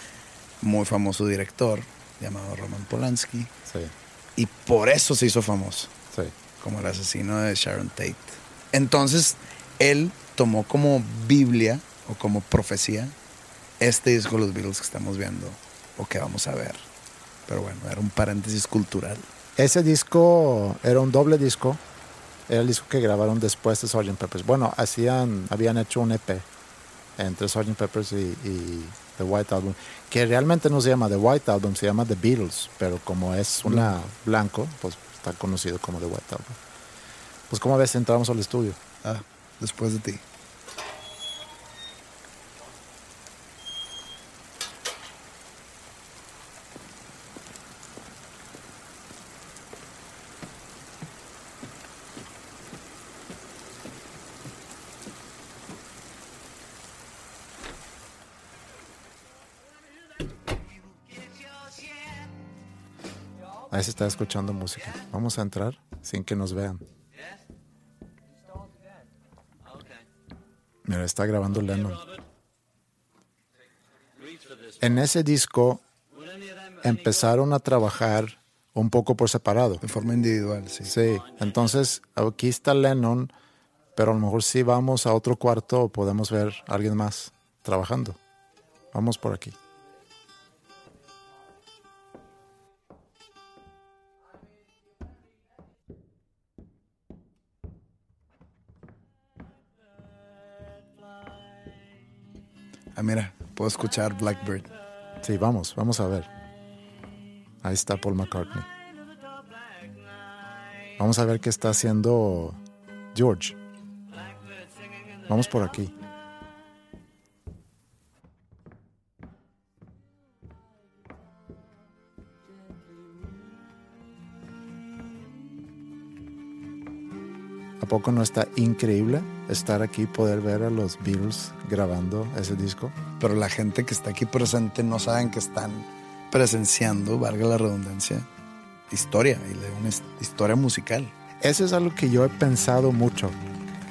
muy famoso director llamado Roman Polanski. Sí, Y por eso se hizo famoso, sí. como el asesino de Sharon Tate. Entonces, él tomó como Biblia o como profecía este disco de los Beatles que estamos viendo o que vamos a ver. Pero bueno, era un paréntesis cultural. Ese disco era un doble disco. Era el disco que grabaron después de Sgt. Peppers. Bueno, hacían, habían hecho un EP entre Sgt. Peppers y, y The White Album, que realmente no se llama The White Album, se llama The Beatles, pero como es una blanco, pues está conocido como The White Album. Pues como ves, entramos al estudio. Ah, después de ti. Ahí se está escuchando música. Vamos a entrar sin que nos vean. Mira, está grabando Lennon. En ese disco empezaron a trabajar un poco por separado. De forma individual, sí. Sí, entonces aquí está Lennon, pero a lo mejor si vamos a otro cuarto podemos ver a alguien más trabajando. Vamos por aquí. Escuchar Blackbird. Sí, vamos, vamos a ver. Ahí está Paul McCartney. Vamos a ver qué está haciendo George. Vamos por aquí. Poco no está increíble estar aquí poder ver a los Beatles grabando ese disco? Pero la gente que está aquí presente no saben que están presenciando, valga la redundancia, historia, y una his- historia musical. Eso es algo que yo he pensado mucho.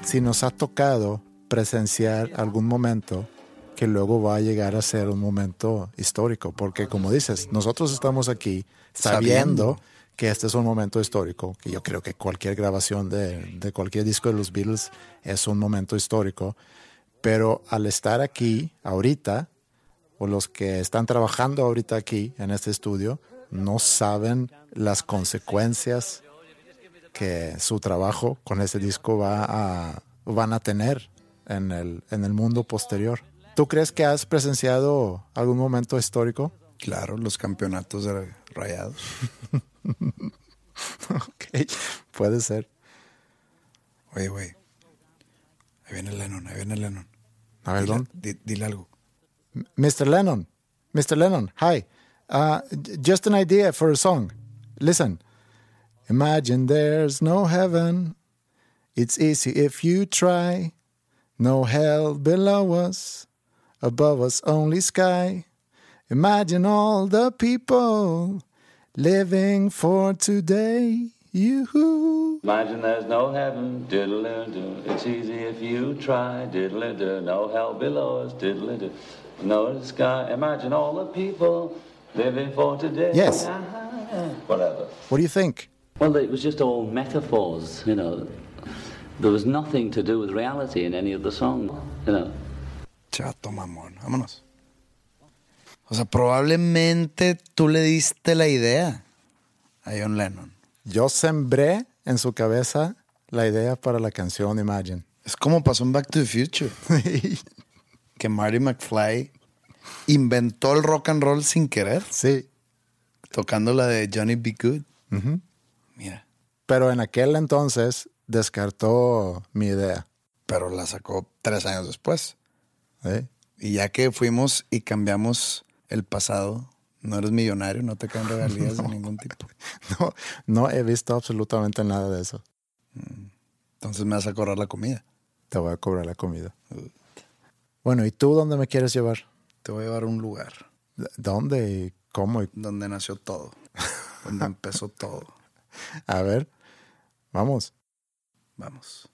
Si nos ha tocado presenciar algún momento que luego va a llegar a ser un momento histórico, porque como dices, nosotros estamos aquí sabiendo, Sabiendo. Que este es un momento histórico, que yo creo que cualquier grabación de, de cualquier disco de los Beatles es un momento histórico, pero al estar aquí ahorita, o los que están trabajando ahorita aquí en este estudio, no saben las consecuencias que su trabajo con ese disco va a, van a tener en el, en el mundo posterior. ¿Tú crees que has presenciado algún momento histórico? Claro, los campeonatos de rayados. Ok, puede ser. Oye, güey. Ahí viene Lennon, ahí viene Lennon. A ver, Dile, di- dile algo. Mr. Lennon, Mr. Lennon, hi. Uh, just an idea for a song. Listen. Imagine there's no heaven. It's easy if you try. No hell below us. Above us, only sky. Imagine all the people living for today. You. Imagine there's no heaven, diddle-do. It's easy if you try, diddle-do. No hell below us, diddle-do. No sky. Imagine all the people living for today. Yes. Uh-huh. Whatever. What do you think? Well, it was just all metaphors, you know. There was nothing to do with reality in any of the songs, you know. Chato mamón, vámonos. O sea, probablemente tú le diste la idea a John Lennon. Yo sembré en su cabeza la idea para la canción Imagine. Es como pasó en Back to the Future. que Marty McFly inventó el rock and roll sin querer, sí, tocando la de Johnny B. Good. Mira, pero en aquel entonces descartó mi idea. pero la sacó tres años después. ¿eh? Y ya que fuimos y cambiamos el pasado, no eres millonario, no te caen regalías de ningún tipo. No, no he visto absolutamente nada de eso. Entonces me vas a cobrar la comida. Te voy a cobrar la comida. Bueno, ¿y tú dónde me quieres llevar? Te voy a llevar a un lugar ¿Dónde y cómo? y- donde nació todo. donde empezó todo. A ver, vamos. Vamos.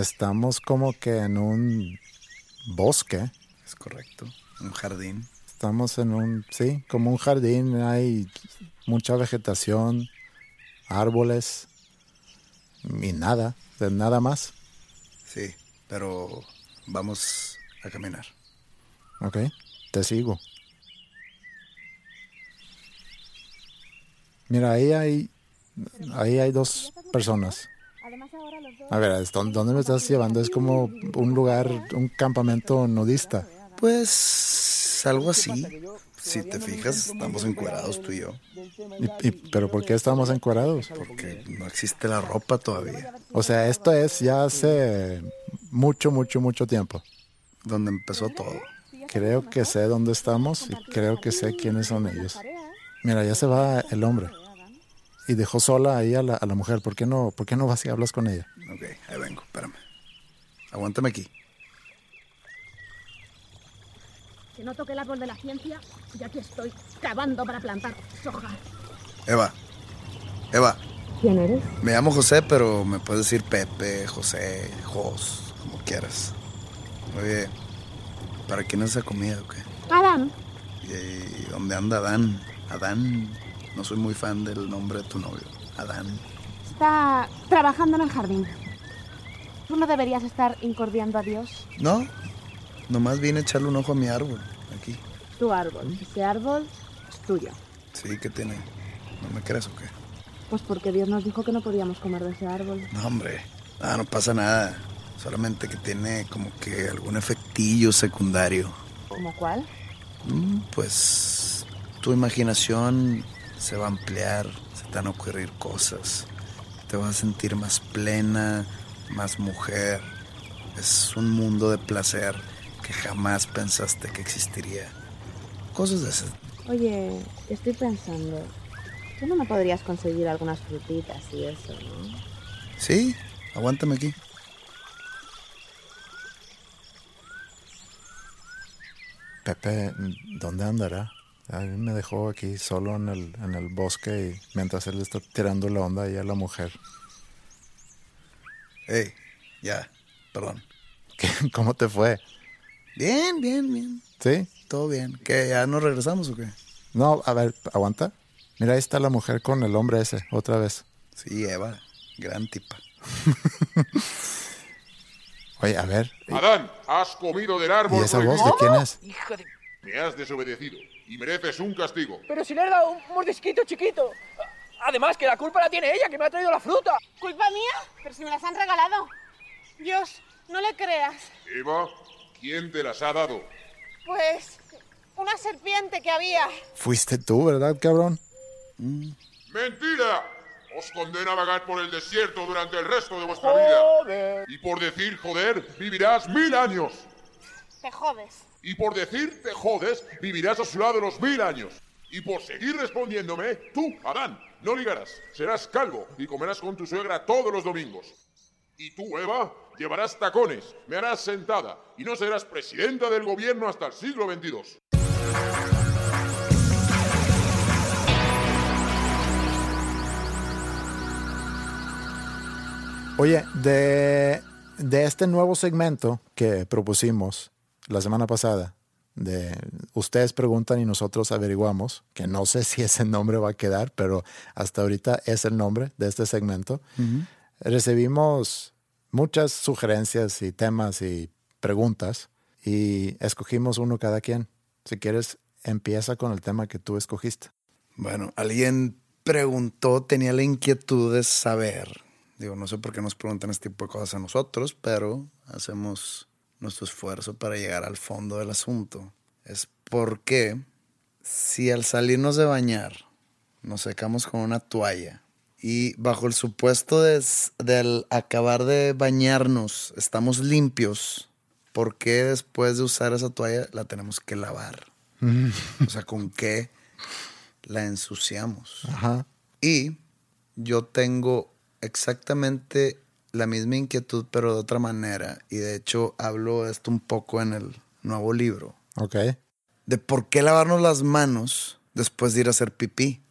Estamos como que en un bosque. Es correcto. Un jardín. Estamos en un, sí, como un jardín. Hay mucha vegetación, árboles y nada, de nada más. Sí, pero vamos a caminar. Ok, te sigo. Mira, ahí hay, ahí hay dos personas. A ver, ¿es ¿dónde me estás llevando? Es como un lugar, un campamento nudista. Pues algo así. Si te fijas, estamos encuerados tú y yo. Y- y- ¿Pero por qué estamos encuadrados? Porque no existe la ropa todavía. O sea, esto es ya hace mucho, mucho, mucho tiempo. Donde empezó todo. Creo que sé dónde estamos y creo que sé quiénes son ellos. Mira, ya se va el hombre. Y dejó sola ahí a la, a la mujer. ¿Por qué, no, ¿Por qué no vas y hablas con ella? Ok, ahí vengo, espérame. Aguántame aquí. Que no toque el árbol de la ciencia y aquí estoy cavando para plantar soja. Eva. Eva. ¿Quién eres? Me llamo José, pero me puedes decir Pepe, José, Jos, como quieras. Oye, ¿para quién es esa comida o qué? Adán. ¿Y dónde anda Adán? Adán. No soy muy fan del nombre de tu novio. Adán. Está trabajando en el jardín. Tú no deberías estar incordiando a Dios. No, nomás vine a echarle un ojo a mi árbol. Aquí. Tu árbol. Ese árbol es tuyo. Sí, ¿qué tiene? ¿No me crees o qué? Pues porque Dios nos dijo que no podíamos comer de ese árbol. No, hombre. Ah, no pasa nada. Solamente que tiene como que algún efectillo secundario. ¿Como cuál? Mm, Pues tu imaginación se va a ampliar, se te van a ocurrir cosas. Te vas a sentir más plena, más mujer. Es un mundo de placer que jamás pensaste que existiría. Cosas de ese. Oye, estoy pensando. ¿Tú no me podrías conseguir algunas frutitas y eso, no? Sí, aguántame aquí. Pepe, ¿dónde andará? A mí me dejó aquí solo en el, en el bosque y mientras él está tirando la onda ahí a la mujer. Hey, ya, perdón. ¿Qué? ¿Cómo te fue? Bien, bien, bien. ¿Sí? Todo bien. ¿Qué? ¿Ya nos regresamos o qué? No, a ver, aguanta. Mira, ahí está la mujer con el hombre ese, otra vez. Sí, Eva, gran tipa. Oye, a ver. Adán, has comido del ¿Y árbol esa voz de quién es? Me has desobedecido y mereces un castigo. Pero si le he dado un mordisquito chiquito. Además, que la culpa la tiene ella, que me ha traído la fruta. ¿Culpa mía? Pero si me las han regalado. Dios, no le creas. Eva, ¿quién te las ha dado? Pues una serpiente que había. Fuiste tú, ¿verdad, cabrón? ¡Mentira! Os condena a vagar por el desierto durante el resto de vuestra vida. Joder. Y por decir joder, vivirás mil años. Te jodes. Y por decir te jodes, vivirás a su lado los mil años. Y por seguir respondiéndome, tú, Adán, no ligarás. Serás calvo y comerás con tu suegra todos los domingos. Y tú, Eva, llevarás tacones, me harás sentada y no serás presidenta del gobierno hasta el siglo XXII. Oye, de, de este nuevo segmento que propusimos la semana pasada, de ustedes preguntan y nosotros averiguamos, que no sé si ese nombre va a quedar, pero hasta ahorita es el nombre de este segmento, recibimos muchas sugerencias y temas y preguntas y escogimos uno cada quien. Si quieres, empieza con el tema que tú escogiste. Bueno, alguien preguntó, tenía la inquietud de saber. Digo, no sé por qué nos preguntan este tipo de cosas a nosotros, pero hacemos nuestro esfuerzo para llegar al fondo del asunto. Es porque si al salirnos de bañar nos secamos con una toalla y bajo el supuesto de, del acabar de bañarnos estamos limpios, ¿por qué después de usar esa toalla la tenemos que lavar? O sea, con qué la ensuciamos. Ajá. Y yo tengo exactamente la misma inquietud, pero de otra manera. Y de hecho hablo de esto un poco en el nuevo libro. Ok. De por qué lavarnos las manos después de ir a hacer pipí.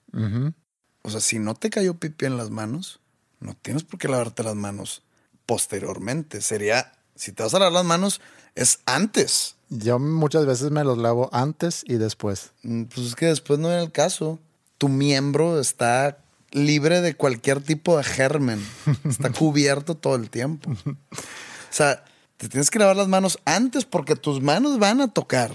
O sea, si no te cayó pipí en las manos, no tienes por qué lavarte las manos posteriormente. Sería, si te vas a lavar las manos, es antes. Yo muchas veces me los lavo antes y después. Mm, Pues es que después no era el caso. Tu miembro está libre de cualquier tipo de germen. Está cubierto todo el tiempo. O sea, te tienes que lavar las manos antes porque tus manos van a tocar.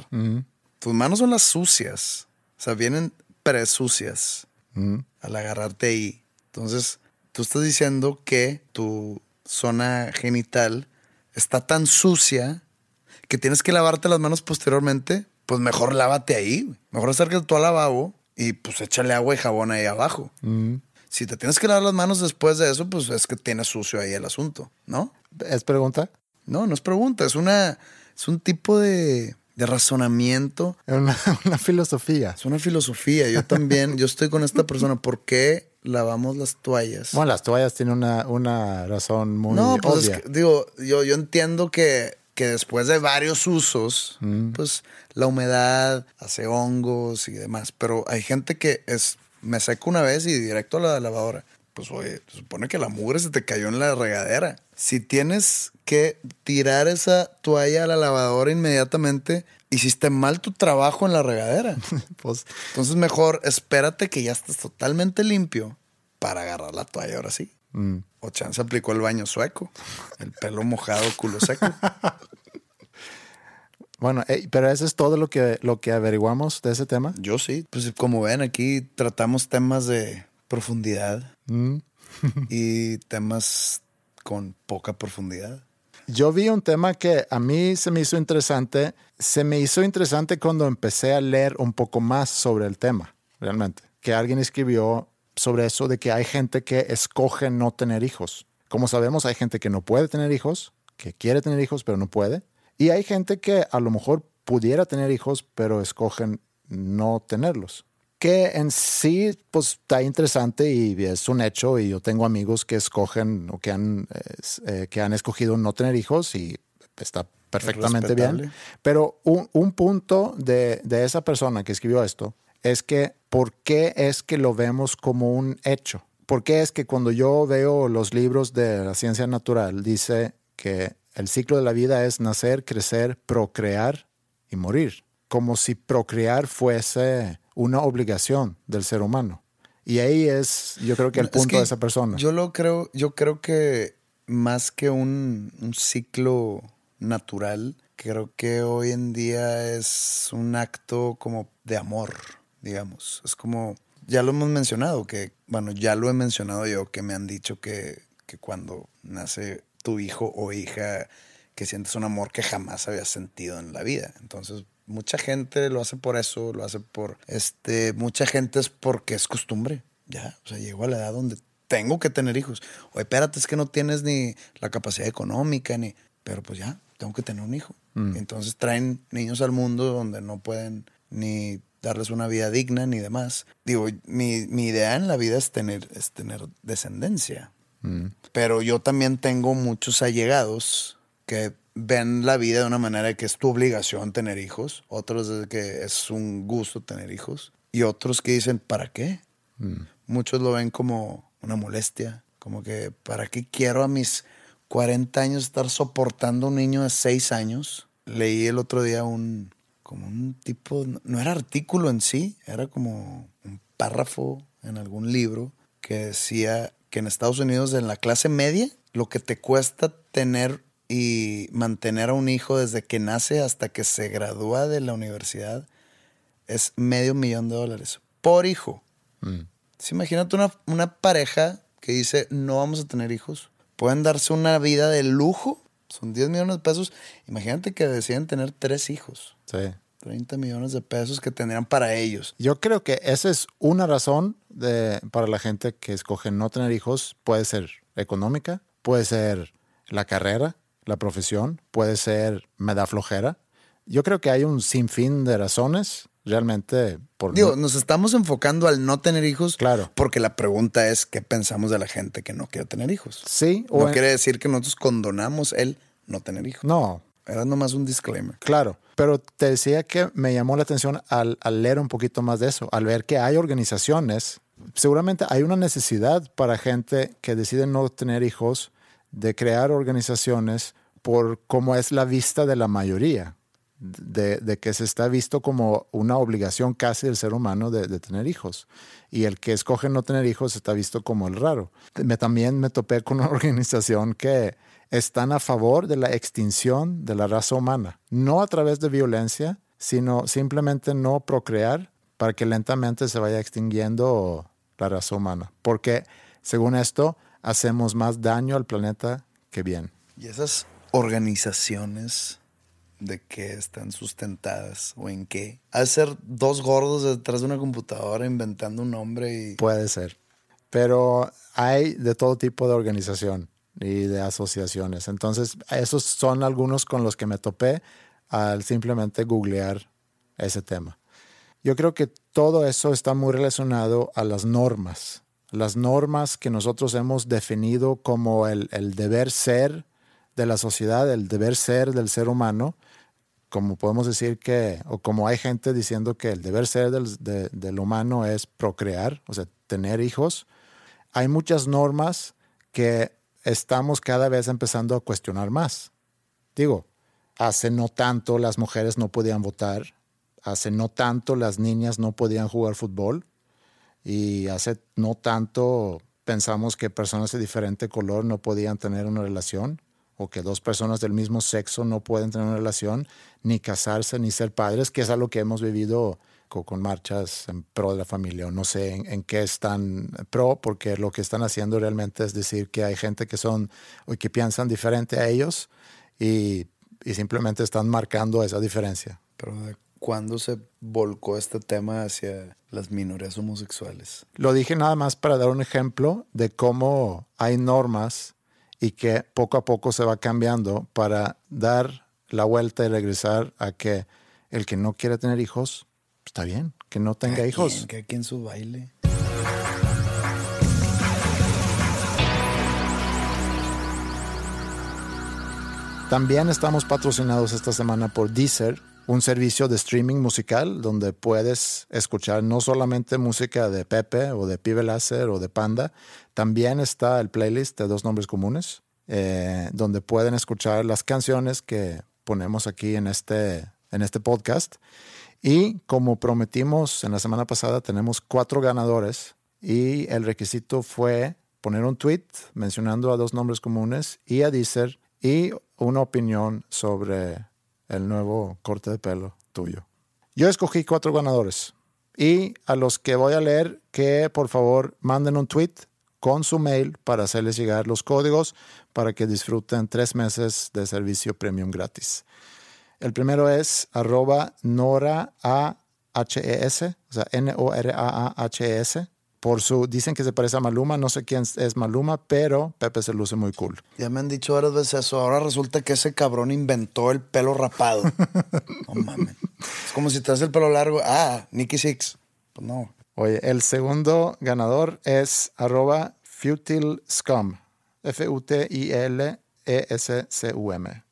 Tus manos son las sucias. O sea, vienen presucias Ujú. al agarrarte ahí. Entonces, tú estás diciendo que tu zona genital está tan sucia que tienes que lavarte las manos posteriormente. Pues mejor lávate ahí. Mejor acércate tú al lavabo y pues échale agua y jabón ahí abajo. Ujú. Si te tienes que lavar las manos después de eso, pues es que tienes sucio ahí el asunto, ¿no? ¿Es pregunta? No, no es pregunta, es una es un tipo de, de razonamiento, Una, una filosofía. es una filosofía. Yo también, yo estoy con esta persona. ¿Por qué lavamos las toallas? Bueno, las toallas tienen una, una razón muy no, pues es obvia. que, digo, yo, yo entiendo que, que después de varios usos, Mm. pues la humedad hace hongos y demás. Pero hay gente que es, me seco una vez y directo a la lavadora. Pues oye, se supone que la mugre se te cayó en la regadera. Si tienes que tirar esa toalla a la lavadora inmediatamente, hiciste mal tu trabajo en la regadera. Pues, Entonces mejor espérate que ya estés totalmente limpio para agarrar la toalla ahora sí. Mm. O chance aplicó el baño sueco. El pelo mojado, culo seco. Bueno, eh, pero eso es todo lo que, lo que averiguamos de ese tema. Yo sí. Pues como ven, aquí tratamos temas de profundidad Mm. y temas con poca profundidad. Yo vi un tema que a mí se me hizo interesante. Se me hizo interesante cuando empecé a leer un poco más sobre el tema, realmente. Que alguien escribió sobre eso de que hay gente que escoge no tener hijos. Como sabemos, hay gente que no puede tener hijos, que quiere tener hijos, pero no puede. Y hay gente que a lo mejor pudiera tener hijos, pero escogen no tenerlos. Que en sí, pues está interesante y es un hecho. Y yo tengo amigos que escogen o que han, eh, que han escogido no tener hijos y está perfectamente bien. Pero un, un punto de, de esa persona que escribió esto es que ¿por qué es que lo vemos como un hecho? ¿Por qué es que cuando yo veo los libros de la ciencia natural dice que el ciclo de la vida es nacer, crecer, procrear y morir? Como si procrear fuese una obligación del ser humano. Y ahí es, yo creo que el es punto que de esa persona. Yo lo creo, yo creo que más que un, un ciclo natural, creo que hoy en día es un acto como de amor, digamos. Es como, ya lo hemos mencionado, que, bueno, ya lo he mencionado yo, que me han dicho que, que cuando nace tu hijo o hija, que sientes un amor que jamás habías sentido en la vida. Entonces, mucha gente lo hace por eso, lo hace por, este, mucha gente es porque es costumbre. Ya, o sea, llego a la edad donde tengo que tener hijos. Oye, espérate, es que no tienes ni la capacidad económica, ni, pero pues ya, tengo que tener un hijo. Mm. Entonces traen niños al mundo donde no pueden ni darles una vida digna ni demás. Digo, mi, mi idea en la vida es tener, es tener descendencia. Mm. Pero yo también tengo muchos allegados que ven la vida de una manera que es tu obligación tener hijos, otros de que es un gusto tener hijos, y otros que dicen, ¿para qué? Mm. Muchos lo ven como una molestia, como que, ¿para qué quiero a mis 40 años estar soportando a un niño de 6 años? Leí el otro día un, como un tipo, no era artículo en sí, era como un párrafo en algún libro que decía que en Estados Unidos, en la clase media, lo que te cuesta tener y mantener a un hijo desde que nace hasta que se gradúa de la universidad es medio millón de dólares por hijo. Mm. Imagínate una, una pareja que dice no vamos a tener hijos. Pueden darse una vida de lujo. Son 10 millones de pesos. Imagínate que deciden tener tres hijos. Sí. 30 millones de pesos que tendrían para ellos. Yo creo que esa es una razón de, para la gente que escoge no tener hijos. Puede ser económica, puede ser la carrera, la profesión, puede ser me da flojera. Yo creo que hay un sinfín de razones realmente por Digo, nos estamos enfocando al no tener hijos. Claro. Porque la pregunta es qué pensamos de la gente que no quiere tener hijos. Sí, o No en- quiere decir que nosotros condonamos el no tener hijos. No, Era nomás un disclaimer. Claro, pero te decía que me llamó la atención al, leer un poquito más de eso, al ver que hay organizaciones, seguramente hay una necesidad para gente que decide no tener hijos de crear organizaciones por cómo es la vista de la mayoría, de, que se está visto como una obligación casi del ser humano de, de tener hijos. Y el que escoge no tener hijos está visto como el raro. Me, también me topé con una organización que están a favor de la extinción de la raza humana, no a través de violencia, sino simplemente no procrear para que lentamente se vaya extinguiendo la raza humana. Porque, según esto, hacemos más daño al planeta que bien. Y esas organizaciones de qué están sustentadas o en qué. Al ser dos gordos detrás de una computadora inventando un nombre y Puede ser. Pero hay de todo tipo de organización y de asociaciones. Entonces, esos son algunos con los que me topé al simplemente googlear ese tema. Yo creo que todo eso está muy relacionado a las normas. Las normas que nosotros hemos definido como el, el deber ser de la sociedad, el deber ser del ser humano, como podemos decir que, o como hay gente diciendo que el deber ser del, de- del humano es procrear, o sea, tener hijos, hay muchas normas que estamos cada vez empezando a cuestionar más. Digo, hace no tanto las mujeres no podían votar, hace no tanto las niñas no podían jugar fútbol y hace no tanto pensamos que personas de diferente color no podían tener una relación o que dos personas del mismo sexo no pueden tener una relación, ni casarse, ni ser padres, que es algo que hemos vivido con, marchas en pro de la familia, o no sé en, en qué están pro, porque lo que están haciendo realmente es decir que hay gente que son o que piensan diferente a ellos y, y simplemente están marcando esa diferencia. Pero ¿de cuándo se volcó este tema hacia las minorías homosexuales? Lo dije nada más para dar un ejemplo de cómo hay normas y que poco a poco se va cambiando para dar la vuelta y regresar a que el que no quiere tener hijos, está bien, que no tenga hijos. quien, cada quien su baile. También estamos patrocinados esta semana por Deezer, un servicio de streaming musical donde puedes escuchar no solamente música de Pepe o de Pibe Láser o de Panda, también está el playlist de Dos Nombres Comunes, eh, donde pueden escuchar las canciones que ponemos aquí en este, en este podcast. Y como prometimos en la semana pasada, tenemos cuatro ganadores y el requisito fue poner un tweet mencionando a dos nombres comunes y a Deezer y una opinión sobre el nuevo corte de pelo tuyo. Yo escogí cuatro ganadores y a los que voy a leer que por favor manden un tweet con su mail para hacerles llegar los códigos para que disfruten tres meses de servicio premium gratis. El primero es arroba Nora A H E S, o sea, N-O-R-A-A-H-E-S. Por su, dicen que se parece a Maluma, no sé quién es Maluma, pero Pepe se luce muy cool. Ya me han dicho varias veces eso. Ahora resulta que ese cabrón inventó el pelo rapado. no mames. Es como si te haces el pelo largo. Ah, Nicky Six. Pues no. Oye, el segundo ganador es arroba Futile Scum, F-U-T-I-L-E-S-C-U-M.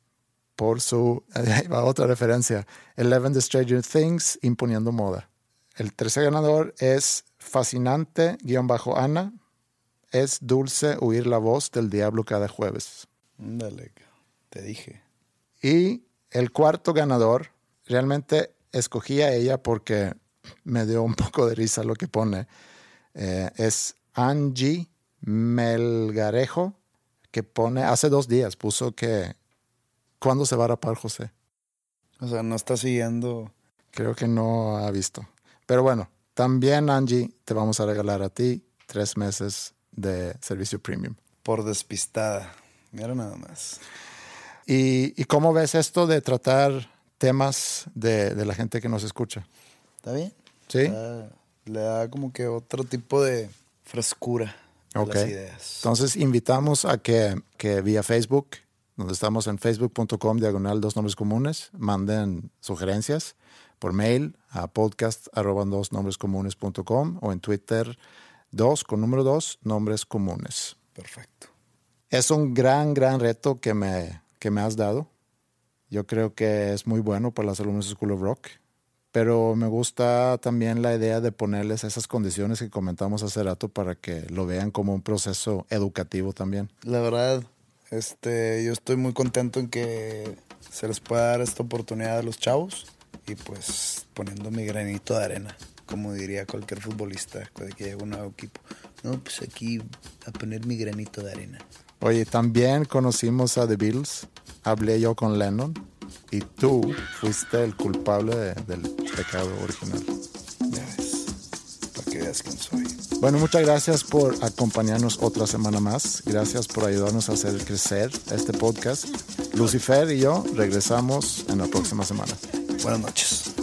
Por su, ahí va otra referencia, Eleven the Stranger Things, imponiendo moda. El tercer ganador es Fascinante-Ana, es dulce oír la voz del diablo cada jueves. Dale, te dije. Y el cuarto ganador, realmente escogí a ella porque me dio un poco de risa lo que pone. Eh, es Angie Melgarejo, que pone, hace dos días puso que, ¿cuándo se va a rapar José? O sea, no está siguiendo. Creo que no ha visto. Pero bueno, también Angie, te vamos a regalar a ti tres meses de servicio premium. Por despistada. Mira nada más. ¿Y, y cómo ves esto de tratar temas de, de la gente que nos escucha? ¿Está bien? ¿Sí? Está- le da como que otro tipo de frescura a Ok. las ideas. Entonces invitamos a que, que vía Facebook donde estamos en facebook.com diagonal dos nombres comunes. Manden sugerencias por mail a podcast arroba dos nombres comunes.com o en Twitter dos con número dos nombres comunes. Perfecto. Es un gran, gran reto que me, que me has dado. Yo creo que es muy bueno para las alumnos de School of Rock, pero me gusta también la idea de ponerles esas condiciones que comentamos hace rato para que lo vean como un proceso educativo también. La verdad, este, yo estoy muy contento en que se les pueda dar esta oportunidad a los chavos y pues poniendo mi granito de arena, como diría cualquier futbolista cuando llegue a un nuevo equipo. No, pues aquí a poner mi granito de arena. Oye, también conocimos a The Beatles. Hablé yo con Lennon y tú fuiste el culpable de- del pecado original. Bueno, muchas gracias por acompañarnos otra semana más. Gracias por ayudarnos a hacer crecer este podcast. Lucifer y yo regresamos en la próxima semana. Buenas noches.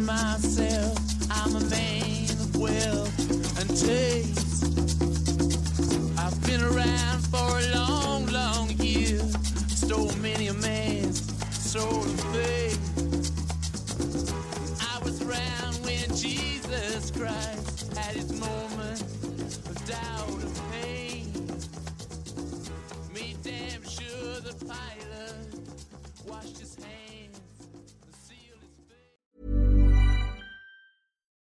Myself. I'm a man of and taste. just hang